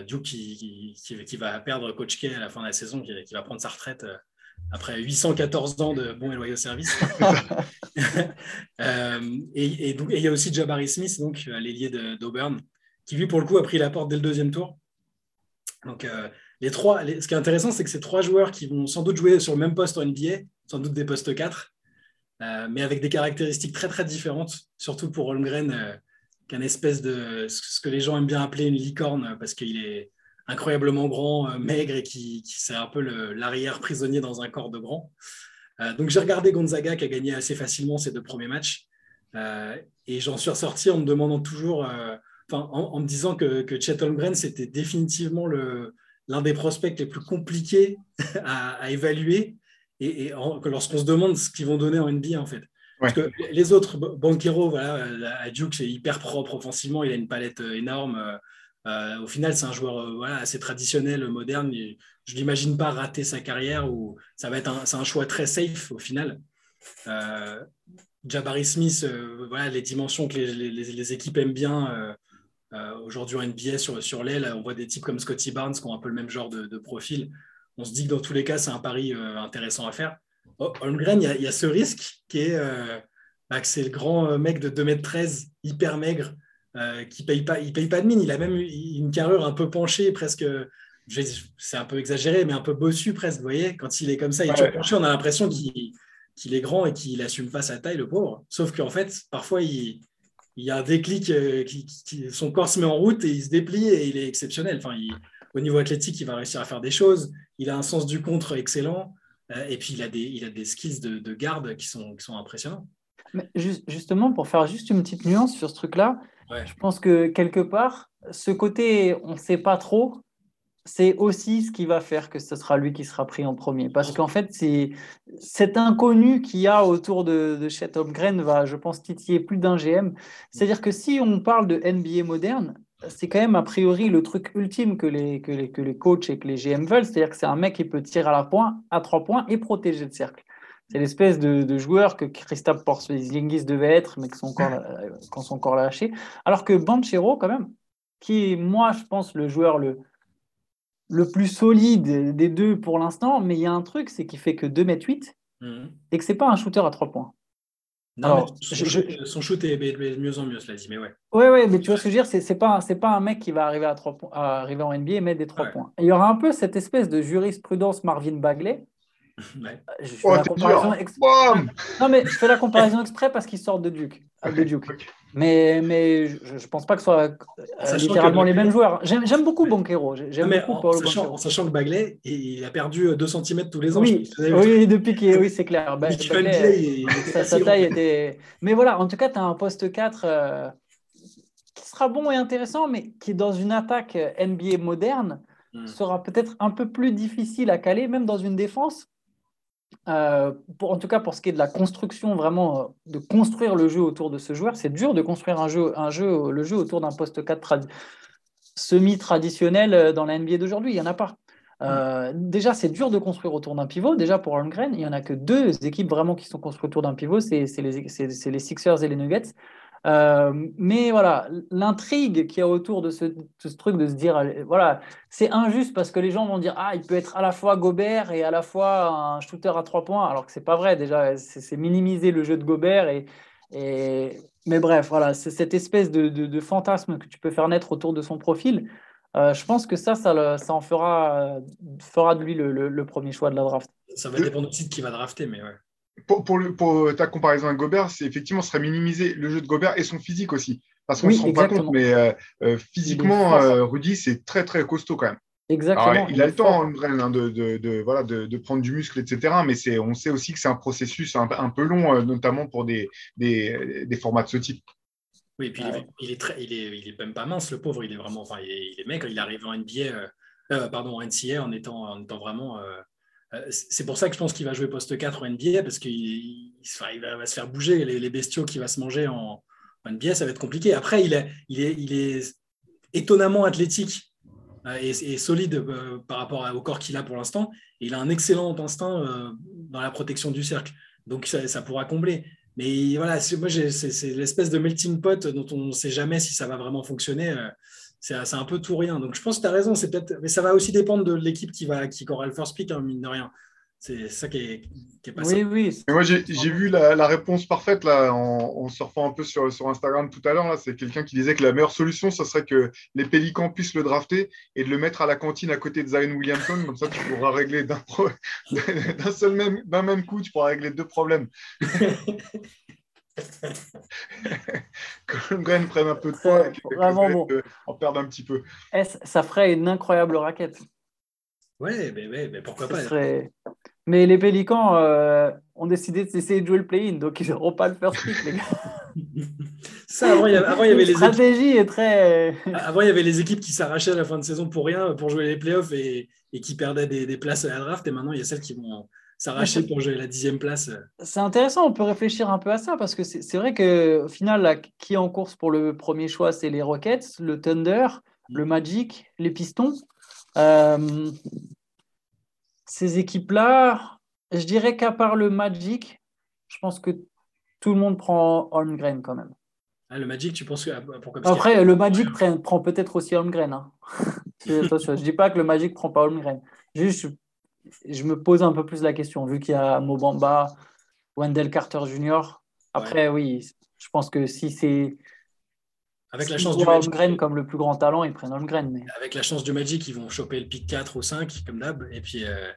Duke qui, qui, va perdre Coach K à la fin de la saison, qui, va prendre sa retraite après 814 ans de bons et loyaux services. Euh, et, donc, il y a aussi Jabari Smith, donc euh, l'ailier d'Auburn, qui lui, pour le coup, a pris la porte dès le deuxième tour. Donc, euh, les trois, ce qui est intéressant, c'est que ces trois joueurs qui vont sans doute jouer sur le même poste en NBA, sans doute des postes 4, mais avec des caractéristiques très, très différentes, surtout pour Holmgren, qu'un espèce de ce que les gens aiment bien appeler une licorne, parce qu'il est incroyablement grand, euh, maigre et qui, c'est un peu l'arrière prisonnier dans un corps de grand. Euh, donc j'ai regardé Gonzaga qui a gagné assez facilement ses deux premiers matchs euh, et j'en suis ressorti en me demandant toujours, enfin en, me disant que, que Chet Holmgren c'était définitivement l'un des prospects les plus compliqués à, évaluer et, que lorsqu'on se demande ce qu'ils vont donner en NBA en fait. Parce que les autres, Banquero, voilà, à Duke, c'est hyper propre offensivement, il a une palette énorme. Euh, au final, c'est un joueur euh, assez traditionnel, moderne. je ne l'imagine pas rater sa carrière ou ça va être un, c'est un choix très safe au final. Euh, Jabari Smith, voilà, les dimensions que les, équipes aiment bien aujourd'hui en NBA sur, l'aile, on voit des types comme Scotty Barnes qui ont un peu le même genre de, profil. On se dit que dans tous les cas, c'est un pari intéressant à faire. Oh, Holmgren, il y, a ce risque qui est bah, que c'est le grand mec de 2m13, hyper maigre, euh, qui paye pas, il paye pas de mine. Il a même une carrure un peu penchée, presque. C'est un peu exagéré, mais un peu bossu presque. Vous voyez, quand il est comme ça, il est penché, on a l'impression qu'il est grand et qu'il assume pas sa taille, le pauvre. Sauf qu'en fait, parfois, il, il y a un déclic, qui, son corps se met en route et il se déplie et il est exceptionnel. Enfin, au niveau athlétique, il va réussir à faire des choses. Il a un sens du contre excellent. et puis, il a des, il a des skills de, garde qui sont, qui sont impressionnants. Mais justement, pour faire juste une petite nuance sur ce truc-là, je pense que quelque part, ce côté on ne sait pas trop, c'est aussi ce qui va faire que ce sera lui qui sera pris en premier. Parce qu'en fait, c'est cet inconnu qu'il y a autour de, de Chet Holmgren va, je pense, titiller plus d'un GM. C'est-à-dire que si on parle de NBA moderne, c'est quand même a priori le truc ultime que les, que les, que les coachs et que les GM veulent. C'est-à-dire que c'est un mec qui peut tirer à, la à trois points et protéger le cercle. C'est l'espèce de, joueur que Christophe Porzingis devait être, mais qui sont encore, sont encore lâchés. Alors que Banchero, quand même, qui est, moi, je pense, le joueur le, le plus solide des deux pour l'instant, mais il y a un truc, c'est qu'il fait que 2m8 mhm. et que c'est pas un shooter à 3 points. Non, son, shoot, est de mieux en mieux, cela dit, mais ouais. Ouais, ouais, mais tu vois ce que je veux dire, c'est, pas, pas un mec qui va arriver à, 3 arriver en NBA et mettre des 3 points. il y aura un peu cette espèce de jurisprudence Marvin Bagley. Ouais. Je fais oh, la comparaison non, mais je fais la comparaison exprès parce qu'il sort de Duke. De Duke. Mais, mais je ne pense pas que ce soit euh, littéralement les mêmes joueurs. J'aime beaucoup Banquero. J'aime beaucoup en, sachant, en, sachant, que Bagley, il a perdu 2 cm tous les ans. Oui, oui depuis qu'il oui, c'est clair. Bagley, sa, taille était. Mais voilà, en tout cas, tu as un poste 4 euh, qui sera bon et intéressant, mais qui, dans une attaque NBA moderne, hmm. sera peut-être un peu plus difficile à caler, même dans une défense euh, pour, en tout cas pour ce qui est de la construction, vraiment euh, de construire le jeu autour de ce joueur, c'est dur de construire un jeu, un jeu, le jeu autour d'un poste 4 semi-traditionnel euh, dans la NBA d'aujourd'hui. Il n'y en a pas. déjà, c'est dur de construire autour d'un pivot. Déjà, pour Holmgren, il n'y en a que deux équipes vraiment qui sont construites autour d'un pivot, c'est les, les, Sixers et les Nuggets. Euh, mais voilà, l'intrigue qu'il y a autour de ce, truc de se dire, voilà, c'est injuste parce que les gens vont dire, ah, il peut être à la fois Gobert et à la fois un shooter à trois points, alors que c'est pas vrai. Déjà, c'est minimiser le jeu de Gobert et, mais bref, voilà, c'est cette espèce de, fantasme que tu peux faire naître autour de son profil. Euh, je pense que ça, ça, en fera, fera de lui le, premier choix de la draft. Ça va dépendre aussi de qui va drafter, mais ouais pour, ta comparaison avec Gobert, c'est effectivement serait minimiser le jeu de Gobert et son physique aussi. Parce qu'on ne se rend pas compte, mais euh, euh, physiquement, euh, Rudy, c'est très très costaud quand même. Exactement. il, a le temps, hein, de, de, voilà, de, prendre du muscle, etc. Mais on sait aussi que c'est un processus un, un, peu long, notamment pour des, des, des, formats de ce type. Oui, et puis il, est, très, il, est, il est même pas mince, le pauvre. Il est vraiment, enfin, il est, il mec, il arrive en NBA, pardon, en NCA en étant, en étant vraiment euh, c'est pour ça que je pense qu'il va jouer poste 4 en NBA parce qu'il va, se faire bouger. Les, bestiaux qu'il va se manger en, NBA, ça va être compliqué. Après, il est, étonnamment athlétique euh, et, solide euh, par rapport au corps qu'il a pour l'instant. il a un excellent instinct dans la protection du cercle. Donc, ça, pourra combler. Mais voilà, moi, c'est l'espèce de melting pot dont on ne sait jamais si ça va vraiment fonctionner c'est un peu tout rien. Donc je pense que tu as raison, c'est peut-être, mais ça va aussi dépendre de l'équipe qui va qui aura le first pick, hein, mine de rien. C'est ça qui est, qui est pas oui, Oui, moi, j'ai vu la, réponse parfaite là, en, surfant un peu sur, sur Instagram tout à l'heure. C'est quelqu'un qui disait que la meilleure solution, ce serait que les Pélicans puissent le drafter et de le mettre à la cantine à côté de Zion Williamson. Comme ça, tu pourras régler d'un seul même, même coup, tu pourras régler deux problèmes. Green prenne un peu de poids et en perde un petit peu. Ça ferait une incroyable raquette. Ouais, mais, mais, pourquoi pas Mais les Pélicans euh, ont décidé d'essayer de jouer le play-in, donc ils n'auront pas le first pick, les gars. Ça, avant, il y avait, les stratégie est très. Avant, il y avait les équipes qui s'arrachaient à la fin de saison pour rien, pour jouer les playoffs et, et qui perdaient des, des, places à la draft. Et maintenant, il y a celles qui vont, s'arracher pour jouer la dixième place. C'est intéressant, on peut réfléchir un peu à ça parce que c'est vrai qu'au final, qui est en course pour le premier choix, c'est les Rockets, le Thunder, le Magic, les Pistons. Euh, ces équipes-là, je dirais qu'à part le Magic, je pense que tout le monde prend Holmgren quand même. Ah, le Magic, tu penses que. Pourquoi Après, le Magic prend, peut-être aussi Holmgren. Hein. je ne dis pas que le Magic prend pas Holmgren. Juste, je me pose un peu plus la question, vu qu'il y a Mobamba, Wendell Carter Jr. Après, oui, je pense que si c'est. Avec la chance du Magic. comme le plus grand talent, ils prennent Holmgren. Mais... Avec la chance du Magic, ils vont choper le pick 4 ou 5, comme d'hab. Et puis, euh,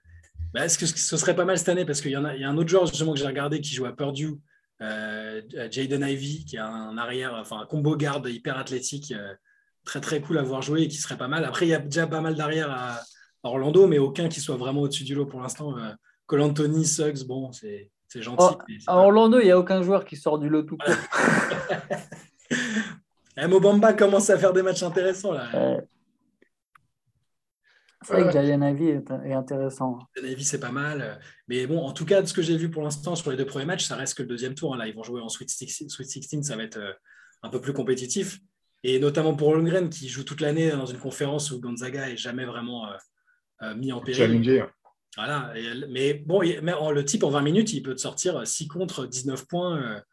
bah, est-ce que ce serait pas mal cette année? Parce qu'il y, en a, il y a un autre joueur justement que j'ai regardé qui joue à Purdue, Jaden Ivy, qui est un arrière, enfin un combo garde hyper athlétique, très très cool à voir jouer et qui serait pas mal. Après, il y a déjà pas mal d'arrière à, Orlando, mais aucun qui soit vraiment au-dessus du lot pour l'instant. Col Anthony, Suggs, bon, c'est gentil. Oh, à Orlando, il n'y a aucun joueur qui sort du lot tout court. Eh, Mobamba commence à faire des matchs intéressants là. C'est vrai que Ivy est, intéressant. Ivy, c'est pas mal. Mais bon, en tout cas, de ce que j'ai vu pour l'instant sur les deux premiers matchs, ça reste que le deuxième tour. Hein. Là, ils vont jouer en Sweet 16, Sweet 16 ça va être euh, un peu plus compétitif. Et notamment pour Holmgren, qui joue toute l'année dans une conférence où Gonzaga est jamais vraiment euh, euh, mis en péril. Voilà. mais bon, le type en 20 minutes, il peut te sortir 6 contre, 19 points.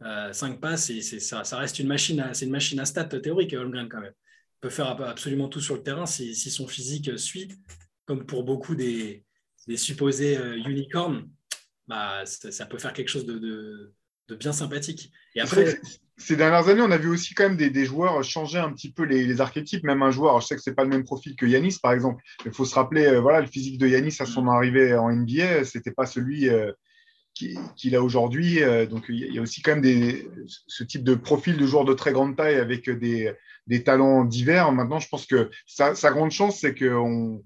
5 euh, passes, et ça, ça, reste une machine, c'est une machine à stats théorique, Holmgren quand même. Il peut faire absolument tout sur le terrain si, son physique suit, comme pour beaucoup des, supposés euh, unicorns, bah, ça, peut faire quelque chose de, bien sympathique. Et après, ces dernières années, on a vu aussi quand même des, joueurs changer un petit peu les, archétypes. Même un joueur, je sais que c'est pas le même profil que Yanis, par exemple. Il faut se rappeler, euh, voilà, le physique de Yanis à son mm. arrivée en NBA, c'était pas celui qu'il a aujourd'hui. Euh, donc il y a aussi quand même des, ce type de profil de joueur de très grande taille avec des, des talents divers. Maintenant, je pense que sa, grande chance, c'est que on, euh,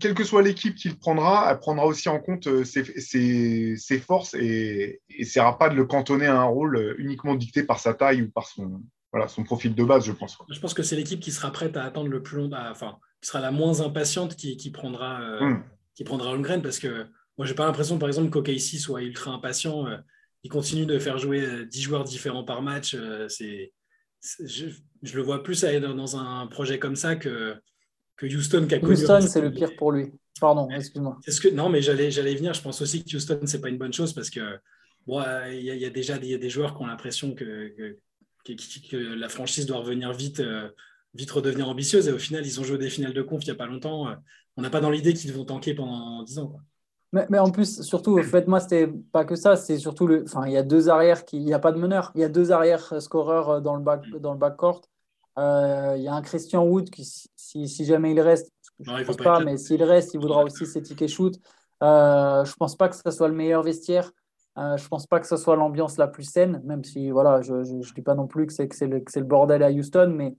quelle que soit l'équipe qu'il prendra, elle prendra aussi en compte euh, ses, ses, ses forces et n'essaiera pas de le cantonner à un rôle uniquement dicté par sa taille ou par son, voilà, son profil de base, je pense. Je pense que c'est l'équipe qui sera prête à attendre le plus long, enfin, qui sera la moins impatiente qui, qui prendra, qui prendra Holmgren parce que moi, j'ai pas l'impression, par exemple, qu'OKC soit ultra impatient. Euh, il continue de faire jouer 10 euh, joueurs différents par match. Euh, c'est, je, le vois plus aller dans un projet comme ça que, que Houston qui a Houston, c'est le pire pour lui. Pardon, excuse-moi. que, non, mais j'allais, j'allais venir. Je pense aussi que Houston, c'est pas une bonne chose parce que bon, il y, a déjà des, des, joueurs qui ont l'impression que, que, la franchise doit revenir vite, vite redevenir ambitieuse. Et au final, ils ont joué des finales de conf il n'y a pas longtemps. On n'a pas dans l'idée qu'ils vont tanker pendant 10 ans. Quoi. Mais, en plus, surtout, en fait, moi, c'était pas que ça, c'est surtout le. Enfin, il y a deux arrières qui. Il n'y a pas de meneur. Il y a deux arrières scoreurs euh, dans le, back, dans le backcourt. Euh, il y a un Christian Wood qui, si, si jamais il reste, je ne pense pas, mais s'il reste, il voudra aussi ses tickets shoot. Euh, je ne pense pas que ce soit le meilleur vestiaire. Euh, je ne pense pas que ce soit l'ambiance la plus saine, même si voilà, je ne dis pas non plus que c'est le, le, bordel à Houston, mais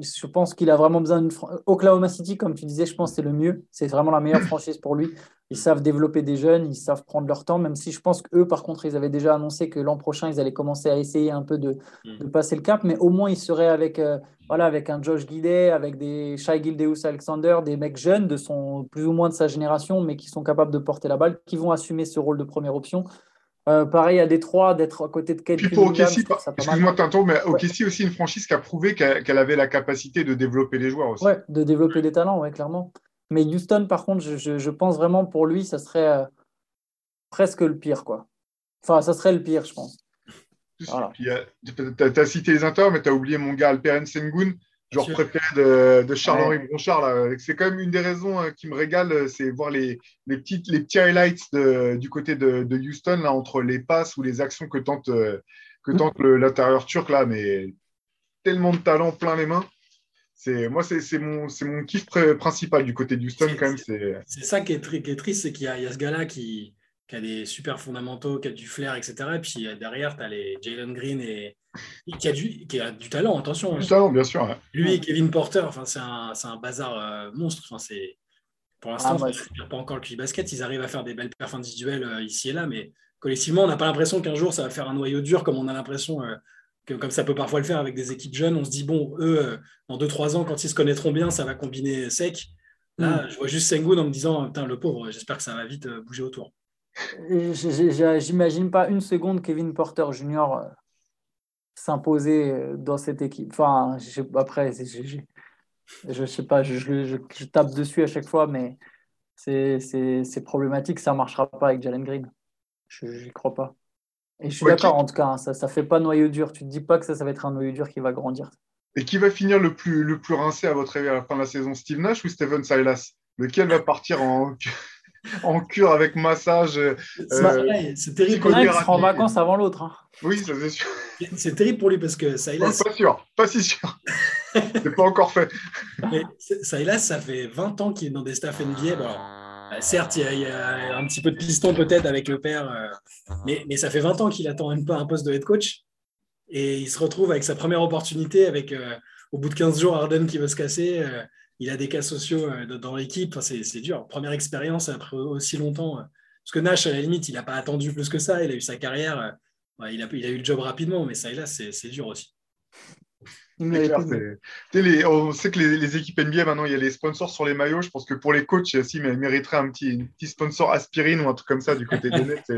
je pense qu'il a vraiment besoin d'une. Oklahoma City, comme tu disais, je pense que c'est le mieux. C'est vraiment la meilleure franchise pour lui. Ils savent développer des jeunes, ils savent prendre leur temps, même si je pense qu'eux, par contre, ils avaient déjà annoncé que l'an prochain, ils allaient commencer à essayer un peu de, mm. passer le cap, mais au moins, ils seraient avec, euh, voilà, avec un Josh Guidet, avec des Shai Gildeus Alexander, des mecs jeunes, de son, plus ou moins de sa génération, mais qui sont capables de porter la balle, qui vont assumer ce rôle de première option. Euh, pareil à Détroit, d'être à côté de Kate pour excuse-moi Tinto, mais OKC aussi une franchise qui a prouvé qu'elle avait la capacité de développer les joueurs aussi. Ouais, de développer des talents, ouais, clairement. Mais Houston, par contre, je, pense vraiment pour lui, ça serait euh, presque le pire, quoi. Enfin, ça serait le pire, je pense. Tu as, cité les Inter, mais tu as oublié mon gars Alperen Sengun, joueur préféré de, de Charles-Henri Bronchard. C'est quand même une des raisons hein, qui me régale, c'est voir les, les, petites, les petits highlights du côté de, Houston, là, entre les passes ou les actions que tente, euh, que mm. tente l'intérieur turc, là, mais tellement de talent plein les mains c'est moi c'est mon mon kiff principal du côté d'Houston quand même c'est ça qui est, qui est triste c'est qu'il y, a ce gars là qui, qui, a des super fondamentaux qui a du flair etc et puis euh, derrière tu as les Jalen Green et, qui a du qui a du talent attention du talent bien sûr lui et Kevin Porter enfin c'est un, un, bazar euh, monstre. Enfin c'est pour l'instant ah, bah, pas encore le QI basket. Ils arrivent à faire des belles perfs individuelles euh, ici et là mais collectivement on n'a pas l'impression qu'un jour ça va faire un noyau dur comme on a l'impression comme ça peut parfois le faire avec des équipes jeunes, on se dit, bon, eux, dans 2-3 ans, quand ils se connaîtront bien, ça va combiner sec. Là, mm. je vois juste Sengun en me disant, putain, le pauvre, j'espère que ça va vite bouger autour. J'imagine pas une seconde Kevin Porter Jr. Euh, s'imposer dans cette équipe. Enfin, après, je, je sais pas, je, tape dessus à chaque fois, mais c'est problématique, ça ne marchera pas avec Jalen Green. Je n'y crois pas. Et je suis d'accord, en tout cas, hein, ça ne fait pas noyau dur. Tu ne te dis pas que ça, ça va être un noyau dur qui va grandir. Et qui va finir le plus, le plus rincé à votre avis à la fin de la saison? Steve Nash ou Steven Silas? Lequel va partir en, en cure avec massage euh, C'est terrible. Il sera en vacances avant l'autre. Hein. Oui, ça c'est sûr. C'est terrible pour lui parce que Silas. pas sûr, pas si sûr. c'est pas encore fait. Silas, ça fait 20 ans qu'il est dans des staffs NBA. Bah, certes, il y, a, un petit peu de piston peut-être avec le père, euh, mais, mais, ça fait 20 ans qu'il attend un, un poste de head coach. Et il se retrouve avec sa première opportunité, avec euh, au bout de 15 jours, Arden qui veut se casser. Euh, il a des cas sociaux dans l'équipe. c'est dur. Première expérience après aussi longtemps. Parce que Nash, à la limite, il n'a pas attendu plus que ça. Il a eu sa carrière. il, a, il a eu le job rapidement, mais ça et là, c'est dur aussi. Clair, on sait que les, équipes NBA, maintenant, il y a les sponsors sur les maillots. Je pense que pour les coachs, aussi, mais mériteraient un petit, petit sponsor aspirine ou un truc comme ça du côté des Nets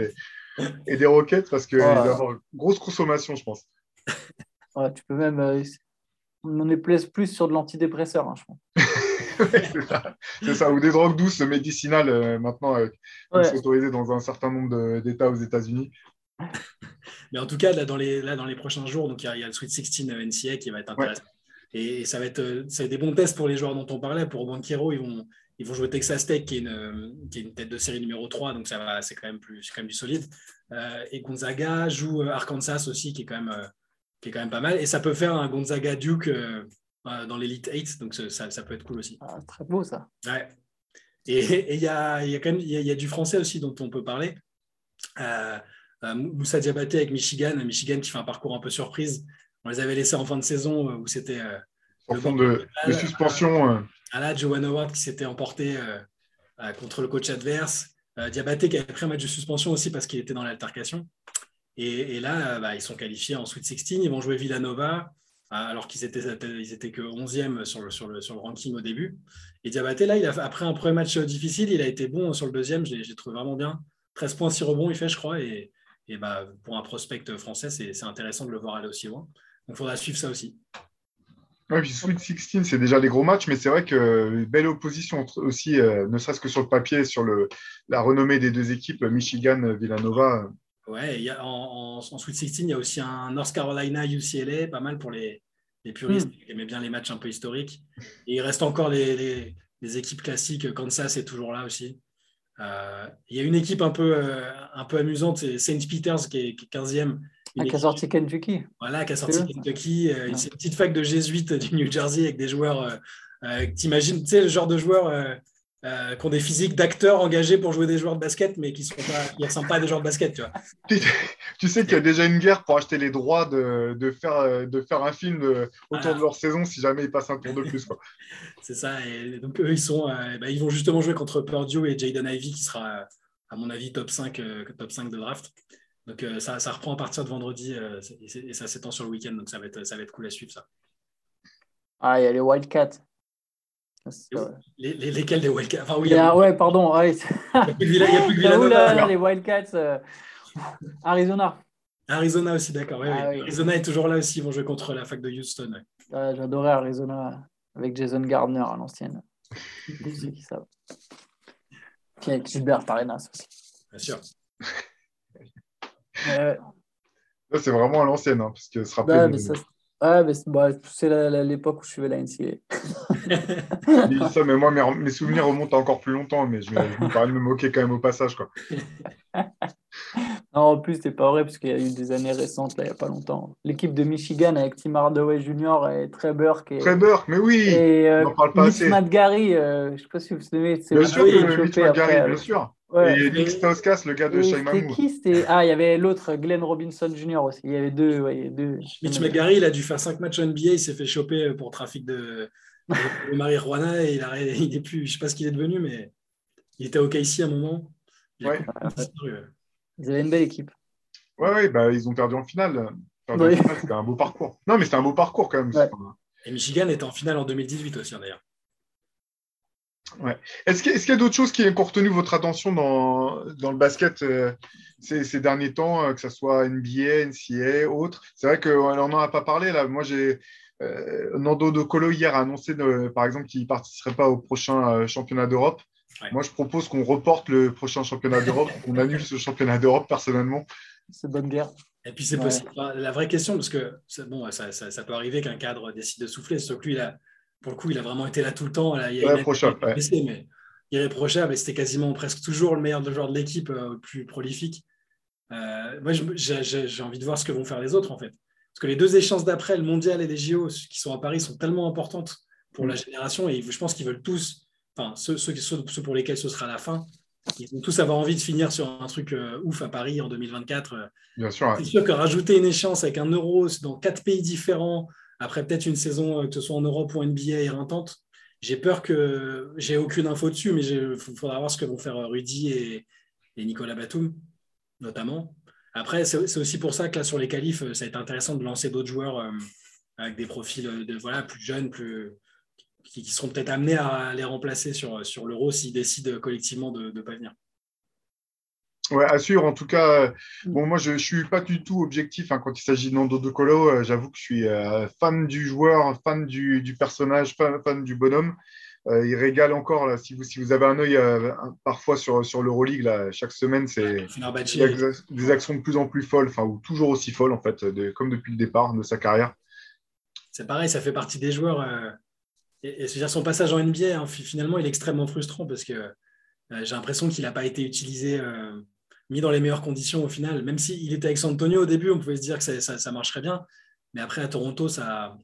et, des Rockets parce qu'il va y avoir une grosse consommation, je pense. tu peux même. Euh, on est plus, plus sur de l'antidépresseur, hein, je pense. c'est ça. ou des drogues douces médicinales euh, maintenant euh, qui sont autorisées dans un certain nombre d'États aux États-Unis. Mais en tout cas, là, dans les, là, dans les prochains jours, donc il y, a le Sweet 16 NCA qui va être intéressant. Et ça va, être, euh, ça va être des bons tests pour les joueurs dont on parlait. Pour Banquero, ils vont, ils vont jouer Texas Tech, qui est, une, qui est une tête de série numéro 3, donc ça va, c'est quand même plus, quand même du solide. Euh, et Gonzaga joue euh, Arkansas aussi, qui est quand même, qui est quand même pas mal. Et ça peut faire un Gonzaga Duke dans l'Elite 8, donc ça, ça, peut être cool aussi. Ah, très beau ça. Ouais. Et il y a, y, a quand même, y, y a du français aussi dont on peut parler. Euh, Moussa Diabaté avec Michigan, Michigan qui fait un parcours un peu surprise. On les avait laissés en fin de saison euh, où c'était. Euh, en fond de, suspension. À la Joanne Howard qui s'était emporté contre le coach adverse. Diabaté qui avait pris un match de suspension aussi parce qu'il était dans l'altercation. Et, là, bah, ils sont qualifiés en Sweet 16. Ils vont jouer Villanova alors qu'ils étaient, ils étaient que 11e sur le, sur, le, sur le ranking au début. Et Diabaté, là, il a, après un premier match difficile, il a été bon sur le deuxième. J'ai trouvé vraiment bien. 13 points, 6 rebonds, il fait, je crois. Et, et bah, pour un prospect français, c'est intéressant de le voir aller aussi loin. Donc il faudra suivre ça aussi. Oui, puis Sweet 16, c'est déjà des gros matchs, mais c'est vrai que belle opposition aussi, euh, ne serait-ce que sur le papier, sur le, la renommée des deux équipes, Michigan, Villanova. Ouais, y a, en, Sweet 16, il y a aussi un North Carolina, UCLA, pas mal pour les, les puristes hmm. qui aimaient bien les matchs un peu historiques. Et il reste encore les, les équipes classiques, Kansas est toujours là aussi. Euh, il y a une équipe un peu, euh, un peu amusante, c'est Saint Peters qui est, 15e. Ah, qui a sorti Kentucky. Voilà, qui a sorti Kentucky. Euh, c'est une petite fac de jésuites du New Jersey avec des joueurs. T'imagines, tu sais, le genre de joueurs euh, qui ont des physiques d'acteurs engagés pour jouer des joueurs de basket, mais qui ne ressemblent pas à des joueurs de basket. Tu, vois. tu, sais qu'il y a déjà une guerre pour acheter les droits de, de faire, de faire un film autour de leur saison si jamais ils passent un tour de plus. C'est ça. Et donc, eux, ils, sont, euh, bah, ils vont justement jouer contre Purdue et Jaden Ivy, qui sera, à mon avis, top 5, euh, top 5 de draft. Donc, ça, ça, reprend à partir de vendredi et, ça s'étend sur le week-end. Donc, ça va, être, ça va être cool à suivre, ça. Ah, il y a les Wildcats. Les, les, lesquels des Wildcats? Enfin, oui, a... Ouais, pardon. Ouais. Il n'y a plus que Villanova. les Wildcats, euh... Arizona. Arizona aussi, d'accord. Ouais, ah, oui. Arizona est toujours là aussi. Ils vont jouer contre la fac de Houston. Ouais. J'adorais Arizona avec Jason Gardner à l'ancienne. Puis avec Gilbert Arenas aussi. Bien sûr. c'est vraiment à l'ancienne, hein, parce que se rappeler. Ah, mais c'est bah, l'époque où je suivais la NCA. ça, mais moi, mes, souvenirs remontent encore plus longtemps, mais je me, je de me moquer quand même au passage. Quoi. non, en plus, c'est pas vrai, parce qu'il y a eu des années récentes, là, il n'y a pas longtemps. L'équipe de Michigan avec Tim Hardaway Jr. et Trey Burke. Et, Trey Burke, mais oui Et euh, on parle pas Mitch assez. Gary, euh, je ne sais pas si vous vous souvenez. Bien sûr, Mitch Gary, bien sûr. Ouais, et Nick Stauskas, le gars de Shaimamou. C'était qui Ah, il y avait l'autre, Glenn Robinson Jr. aussi. Il y avait deux. Ouais, il y avait deux. Mitch McGarry, il a dû faire 5 matchs NBA. Il s'est fait choper pour trafic de, de marijuana. Et il, a, il est plus, je ne sais pas ce qu'il est devenu, mais il était au KC à un moment. Ouais. Ils avaient une belle équipe. Ouais, ouais bah, ils ont perdu en finale. C'était un beau parcours. Non, mais c'était un beau parcours quand même. Et Michigan était en finale en 2018 aussi, hein, Est-ce qu'il y a, d'autres choses qui ont retenu votre attention dans, le basket euh, ces, derniers temps, euh, que ce soit NBA, NCA, autres? C'est vrai qu'on n'en a pas parlé là. Moi, j'ai euh, Nando De Colo hier a annoncé, par exemple, qu'il ne participerait pas au prochain championnat d'Europe. Moi, je propose qu'on reporte le prochain championnat d'Europe, qu'on annule ce championnat d'Europe personnellement. C'est bonne guerre. Et puis c'est possible. La vraie question, parce que bon, ça, peut arriver qu'un cadre décide de souffler, sauf que lui, il a, pour le coup, il a vraiment été là tout le temps. il y a irréprochable. mais irréprochable, et c'était quasiment presque toujours le meilleur joueur de l'équipe, euh, le plus prolifique. Euh, moi, j'ai envie de voir ce que vont faire les autres, en fait. Parce que les deux échéances d'après, le mondial et les JO, qui sont à Paris, sont tellement importantes pour la mm. génération, et je pense qu'ils veulent tous enfin, ceux, ceux, ceux, pour lesquels ce sera la fin, ils vont tous avoir envie de finir sur un truc euh, ouf à Paris en 2024. Euh. Bien sûr. C'est sûr que rajouter une échéance avec un euro dans quatre pays différents, après peut-être une saison, que ce soit en Europe ou NBA éreintante, j'ai peur que j'ai aucune info dessus, mais il faudra voir ce que vont faire Rudy et, Nicolas Batum, notamment. Après, c'est aussi pour ça que là, sur les qualifs, ça a été intéressant de lancer d'autres joueurs euh, avec des profils euh, de, voilà, plus jeunes, plus, qui, seront peut-être amenés à les remplacer sur, sur l'euro s'ils décident collectivement de ne pas venir. Ouais, assure. En tout cas, mm. bon, moi, je ne suis pas du tout objectif hein, quand il s'agit de Nando De Colo. Euh, j'avoue que je suis fan du joueur, fan du, du personnage, fan, fan, du bonhomme. Euh, il régale encore. Là, si, vous, si vous avez un œil euh, parfois sur, sur l'Euroleague, là, chaque semaine, c'est des actions de plus en plus folles, enfin, ou toujours aussi folles, en fait, de, comme depuis le départ de sa carrière. C'est pareil, ça fait partie des joueurs. Euh, et, et son passage en NBA, hein, finalement, il est extrêmement frustrant parce que j'ai l'impression qu'il n'a pas été utilisé, mis dans les meilleures conditions au final. Même s'il était avec San Antonio au début, on pouvait se dire que ça, ça, ça marcherait bien. Mais après, à Toronto, ça,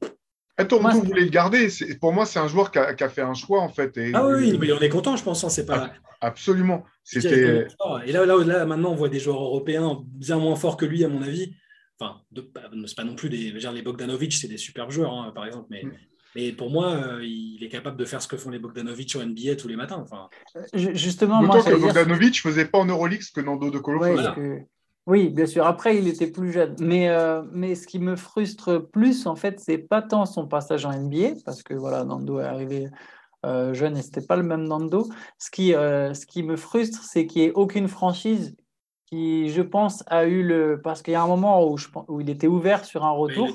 Toronto voulait le garder. Pour moi, c'est un joueur qui a, fait un choix, en fait. ah oui, mais on est content, je pense. Hein, c'est pas... Absolument. C'était... Et là, là, là, maintenant, on voit des joueurs européens bien moins forts que lui, à mon avis. Enfin, c'est pas non plus des. les Bogdanovic, c'est des super joueurs, hein, par exemple. Mais, mm. Mais pour moi, euh, il est capable de faire ce que font les Bogdanovic sur NBA tous les matins. Enfin... Justement, moi, que Bogdanovic ne faisait pas en Euroleague ce que Nando de Colo faisait. Oui, bien sûr. Après, il était plus jeune. Mais, euh, mais ce qui me frustre plus, en fait, c'est pas tant son passage en NBA, parce que voilà, Nando est arrivé euh, jeune et c'était pas le même Nando. Ce qui, euh, ce qui me frustre, c'est qu'il n'y ait aucune franchise qui, je pense, a eu le. Parce qu'il y a un moment où, je... où il était ouvert sur un retour,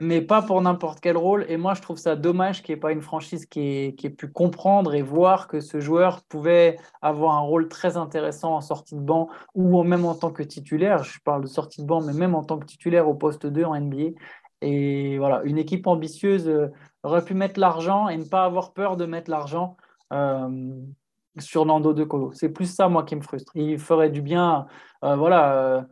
mais pas pour n'importe quel rôle. Et moi, je trouve ça dommage qu'il n'y ait pas une franchise qui ait... qui ait pu comprendre et voir que ce joueur pouvait avoir un rôle très intéressant en sortie de banc ou même en tant que titulaire. Je parle de sortie de banc, mais même en tant que titulaire au poste 2 en NBA. Et voilà, une équipe ambitieuse euh, aurait pu mettre l'argent et ne pas avoir peur de mettre l'argent. Euh, sur Nando De Colo. C'est plus ça, moi, qui me frustre. Il ferait du bien, euh, voilà, euh,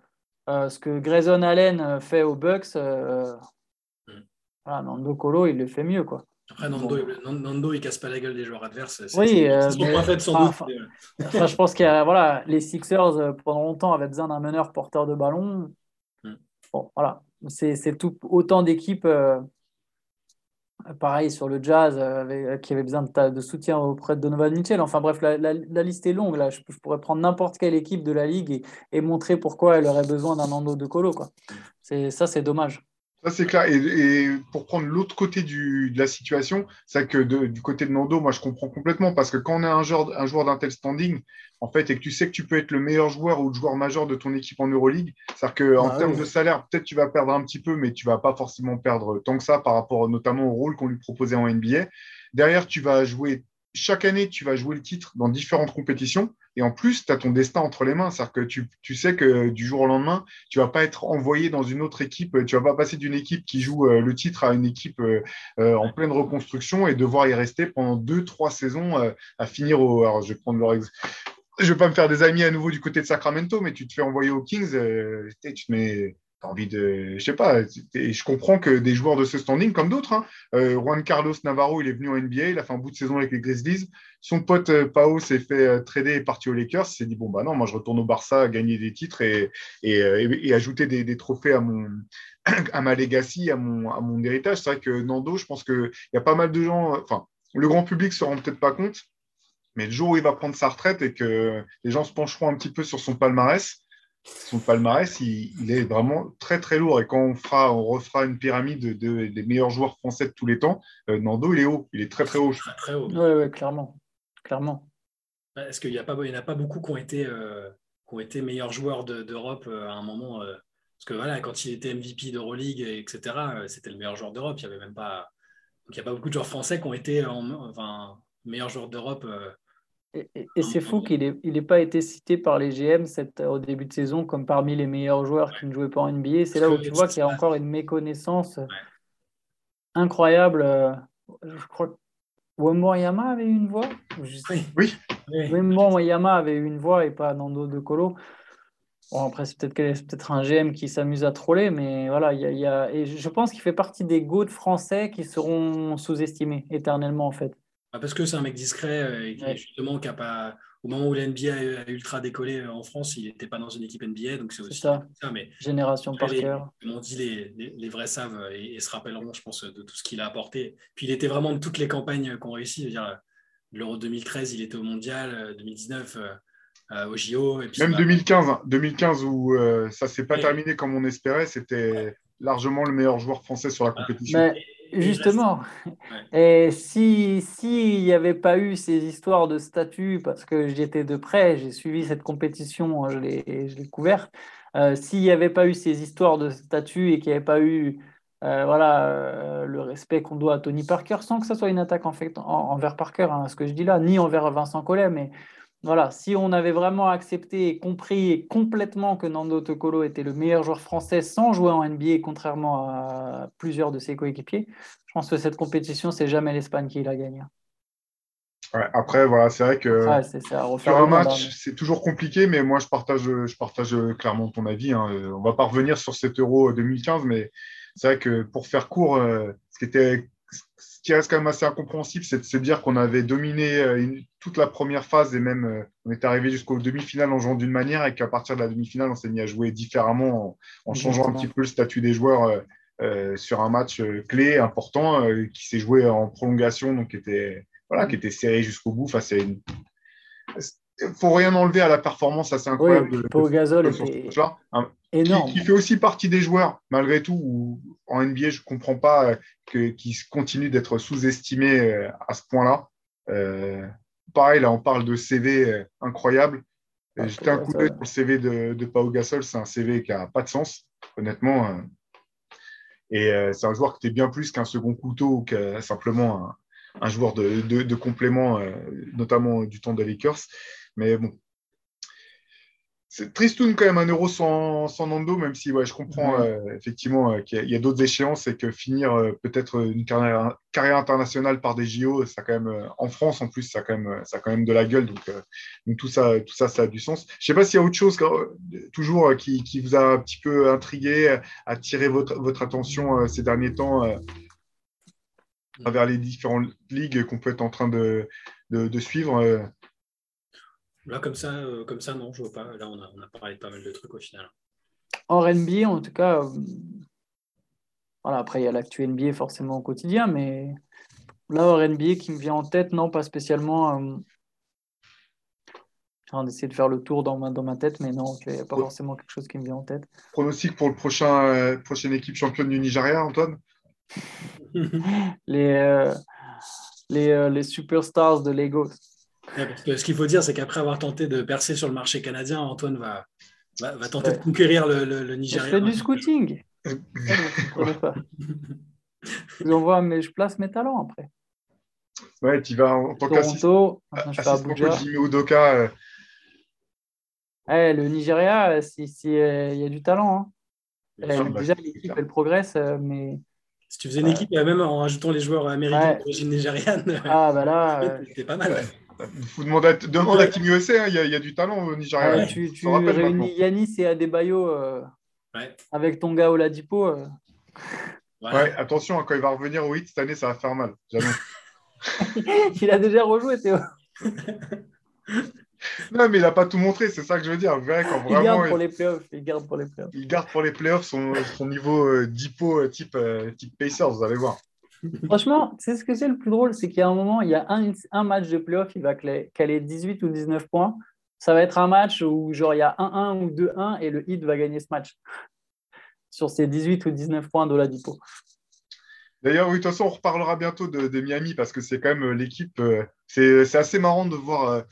euh, ce que Grayson Allen fait aux Bucks. Mm. voilà, Nando Colo, il le fait mieux, quoi. Après, Nando, il, Nando, il casse pas la gueule des joueurs adverses. Oui, mais, sans doute. je pense que voilà, les Sixers, pendant longtemps, avaient besoin d'un meneur porteur de ballon. Mm. Bon, voilà. C'est tout autant d'équipes Pareil sur le jazz, euh, euh, qui avait besoin de, soutien auprès de Donovan Mitchell. Enfin bref, la, liste est longue. Là. Je, pourrais prendre n'importe quelle équipe de la ligue et, montrer pourquoi elle aurait besoin d'un Nando de Colo. Ça, c'est dommage. Ça, c'est clair. Et, pour prendre l'autre côté du, de la situation, c'est que du côté de Nando, moi, je comprends complètement parce que quand on a un joueur, un joueur d'un tel standing, en fait, et que tu sais que tu peux être le meilleur joueur ou le joueur majeur de ton équipe en Euroleague, c'est-à-dire qu'en ah termes de salaire, peut-être tu vas perdre un petit peu, mais tu vas pas forcément perdre tant que ça par rapport notamment au rôle qu'on lui proposait en NBA. Derrière, tu vas jouer chaque année, tu vas jouer le titre dans différentes compétitions. Et en plus, tu as ton destin entre les mains. C'est-à-dire que tu, sais que du jour au lendemain, tu vas pas être envoyé dans une autre équipe. Tu vas pas passer d'une équipe qui joue euh, le titre à une équipe euh, euh, en pleine reconstruction et devoir y rester pendant deux, trois saisons à finir au. Alors, je vais prendre leur Je vais pas me faire des amis à nouveau du côté de Sacramento, mais tu te fais envoyer aux Kings, tu te mets Envie de. Je sais pas, je comprends que des joueurs de ce standing, comme d'autres, hein, euh, Juan Carlos Navarro, il est venu en NBA, il a fait un bout de saison avec les Grizzlies. Son pote euh, Pao s'est fait euh, trader et parti aux Lakers. Il s'est dit bon, bah non, moi je retourne au Barça, gagner des titres et, ajouter des, trophées à, mon, ma legacy, à mon, à mon héritage. C'est vrai que Nando, je pense qu'il y a pas mal de gens. Enfin, le grand public ne se rend peut-être pas compte, mais le jour où il va prendre sa retraite et que les gens se pencheront un petit peu sur son palmarès, son palmarès, il, est vraiment très très lourd. Et quand on, fera, on refera une pyramide des meilleurs joueurs français de tous les temps, euh, Nando, il est haut. Il est très très haut. Très, très haut. Oui, clairement. clairement. Est-ce qu'il n'y a pas, il n'y en a pas beaucoup qui ont été, euh, qui ont été meilleurs joueurs d'Europe euh, à un moment Parce que voilà, quand il était MVP d'Euroleague, etc., c'était le meilleur joueur d'Europe. Il n'y avait même pas. il n'y a pas beaucoup de joueurs français qui ont été en, enfin, meilleurs joueurs d'Europe et, c'est fou qu'il n'ait il pas été cité par les GM cette, au début de saison comme parmi les meilleurs joueurs qui ne jouaient pas en NBA. C'est là où tu vois qu'il y a encore une méconnaissance incroyable. Euh, je crois que Wemboyama avait eu une voix Oui. Wemboyama avait eu une voix et pas Nando De Colo. Bon, après, c'est peut-être peut un GM qui s'amuse à troller, mais voilà, il y a, et je pense qu'il fait partie des GOAT français qui seront sous-estimés éternellement, en fait. Ah, parce que c'est un mec discret et qui, justement, qui a pas au moment où l'NBA a ultra décollé en France, il n'était pas dans une équipe NBA, donc c'est aussi ça. Mais Génération par cœur. Comme on dit, les, les, vrais savent et, se rappelleront, je pense, de tout ce qu'il a apporté. Puis il était vraiment de toutes les campagnes qu'on réussit. L'Euro 2013, il était au Mondial, 2019 euh, euh, au JO. Et Même 2015, 2015 hein. où euh, ça s'est pas terminé comme on espérait, c'était largement le meilleur joueur français sur la ah. compétition. Justement. Et si s'il n'y avait pas eu ces histoires de statut, parce que j'étais de près, j'ai suivi cette compétition, je l'ai couverte, euh, s'il n'y avait pas eu ces histoires de statut et qu'il n'y avait pas eu euh, voilà, euh, le respect qu'on doit à Tony Parker, sans que ce soit une attaque en fait, envers Parker, hein, ce que je dis là, ni envers Vincent Collet, mais voilà, si on avait vraiment accepté et compris complètement que Nando Tocolo était le meilleur joueur français sans jouer en NBA, contrairement à plusieurs de ses coéquipiers, je pense que cette compétition, c'est jamais l'Espagne qui la gagne. après, voilà, c'est vrai que faire un match, c'est toujours compliqué, mais moi, je partage, je partage clairement ton avis. Hein. On va pas revenir sur cet Euro 2015, mais c'est vrai que pour faire court, euh, ce qui était qui reste quand même assez incompréhensible, c'est de se dire qu'on avait dominé euh, toute la première phase et même euh, on est arrivé jusqu'aux demi-finales en jouant d'une manière et qu'à partir de la demi-finale, on s'est mis à jouer différemment en, changeant un petit peu le statut des joueurs euh, sur un match clé, important, qui s'est joué en prolongation, donc qui était, voilà, qui était serré jusqu'au bout. Enfin, c'est une faut rien enlever à la performance assez incroyable oui, de, Gazol était énorme. Qui, fait aussi partie des joueurs, malgré tout, où en NBA, je ne comprends pas euh, qu'ils continuent d'être sous-estimés euh, à ce point-là. Euh, pareil, là, on parle de CV incroyable. Ah, J'étais un coup d'œil sur le CV de, de Pau Gasol, c'est un CV qui n'a pas de sens, honnêtement. Et c'est un joueur qui était bien plus qu'un second couteau ou que simplement un, joueur de, de complément, notamment du temps des Lakers. Mais bon, c'est tristoun quand même un euro sans, sans Nando, même si ouais, je comprends euh, effectivement euh, qu'il y a, d'autres échéances et que finir euh, peut-être une carrière, carrière, internationale par des JO, ça quand même en France en plus, ça a quand même, ça quand même de la gueule. Donc, tout ça, tout ça, ça a du sens. Je sais pas s'il y a autre chose toujours qui, qui, vous a un petit peu intrigué, attiré votre, votre attention ces derniers temps à travers les différentes ligues qu'on peut être en train de, de, de suivre. Là, comme ça, euh, comme ça, non, je vois pas. Là, on a, on a, parlé de pas mal de trucs au final. En NBA, en tout cas, euh, voilà, après, il y a l'actu NBA forcément au quotidien, mais là, en NBA qui me vient en tête, non, pas spécialement. Euh... On essaie de faire le tour dans ma, dans ma tête, mais non, il n'y a pas forcément quelque chose qui me vient en tête. Pronostic pour le prochain, euh, prochaine équipe championne du Nigeria, Antoine? Les, les, les superstars de Lagos ce qu'il faut dire, c'est qu'après avoir tenté de percer sur le marché canadien, Antoine va, va, tenter de conquérir le, le, Nigeria. Je fais du scouting. je vous envoie, mais je place mes talents après. Ouais, tu vas en tant qu'assistant Jimmy Udoka. Euh. Eh, le Nigeria, il euh, y a du talent. Hein. Eh, déjà, l'équipe, elle progresse, euh, mais. Si tu faisais une équipe, même en ajoutant les joueurs américains d'origine nigériane, ah, bah là, c'était pas mal. Il faut demander à, demande à Team USA, hein, il y, a du talent au Nigeria. tu, tu réunis Yanis et Adebayo euh, avec ton gars Oladipo. Euh. Ouais, attention, hein, quand il va revenir au 8 cette année, ça va faire mal. il a déjà rejoué, Théo. non, mais il n'a pas tout montré, c'est ça que je veux dire. il garde pour les playoffs. Il garde pour les playoffs, il garde pour les playoffs son, son niveau euh, d'hypo type, type Pacers, vous allez voir. Franchement, c'est ce que c'est le plus drôle, c'est qu'il y a un moment, il y a un, match de playoff, il va caler 18 ou 19 points. Ça va être un match où genre il y a 1-1 ou 2-1 et le Heat va gagner ce match sur ces 18 ou 19 points de la Dipo. D'ailleurs, oui, de toute façon, on reparlera bientôt de, Miami parce que c'est quand même euh, l'équipe. Euh, c'est assez marrant de voir euh,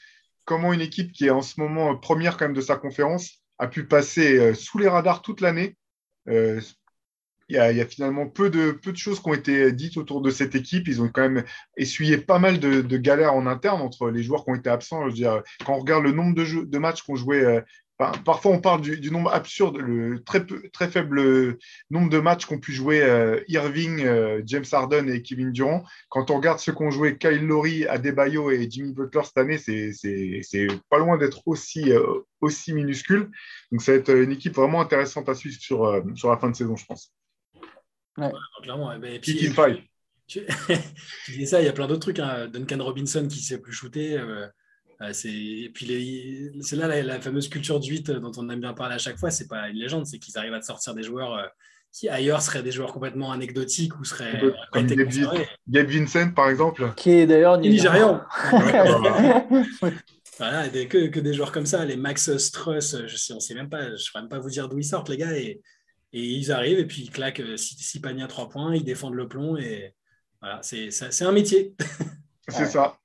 comment une équipe qui est en ce moment première quand même de sa conférence a pu passer sous les radars toute l'année il y, a, finalement peu de, peu de choses qui ont été dites autour de cette équipe. Ils ont quand même essuyé pas mal de, galères en interne entre les joueurs qui ont été absents. Quand on regarde le nombre de, jeux, de matchs qu'on jouait, euh, parfois on parle du, nombre absurde, le très, très faible nombre de matchs qu'ont pu jouer euh, Irving, euh, James Harden et Kevin Durant. Quand on regarde ceux qu'ont joué Kyle Lowry, Adebayo et Jimmy Butler cette année, c'est pas loin d'être aussi, aussi minuscule. Donc ça va être une équipe vraiment intéressante à suivre sur, sur la fin de saison, je pense. Ouais. clairement. Et puis, tu... dis ça, il y a plein d'autres trucs. Hein. Duncan Robinson qui ne sait plus shooter. Euh, euh, et puis c'est là la, fameuse culture du 8 dont on aime bien parler à chaque fois. C'est pas une légende, c'est qu'ils arrivent à sortir des joueurs qui ailleurs seraient des joueurs complètement anecdotiques ou seraient. Comme Gabe, Vincent, par exemple. Qui est d'ailleurs nigérian. voilà, que, que, des joueurs comme ça, les Max Struss, je sais, on sait même pas, je ne saurais même pas vous dire d'où ils sortent, les gars. Et, et ils arrivent et puis ils claquent 6 paniers à 3 points, ils défendent le plomb et voilà, c'est un métier. c'est ça.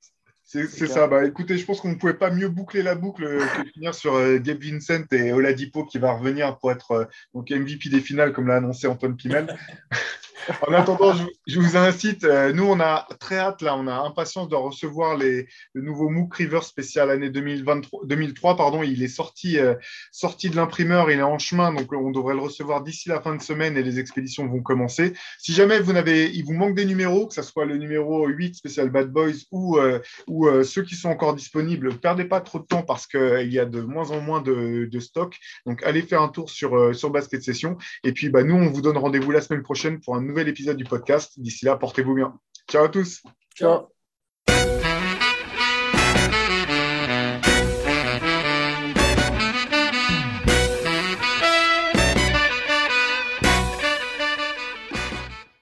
C'est ça. Bah, écoutez, je pense qu'on ne pouvait pas mieux boucler la boucle que finir sur euh, Gabe Vincent et Oladipo qui va revenir pour être euh, donc MVP des finales, comme l'a annoncé Antoine Pimel. en attendant, je, vous incite, euh, nous, on a très hâte, là, on a impatience de recevoir les, le nouveau MOOC River spécial année 2023, 2003. Pardon, il est sorti, euh, sorti de l'imprimeur, il est en chemin, donc on devrait le recevoir d'ici la fin de semaine et les expéditions vont commencer. Si jamais vous n'avez, il vous manque des numéros, que ce soit le numéro 8 spécial Bad Boys ou, euh, ceux qui sont encore disponibles, ne perdez pas trop de temps parce qu'il y a de moins en moins de, de stock. Donc, allez faire un tour sur, sur Basket Session. Et puis, bah, nous, on vous donne rendez-vous la semaine prochaine pour un nouvel épisode du podcast. D'ici là, portez-vous bien. Ciao à tous. Ciao.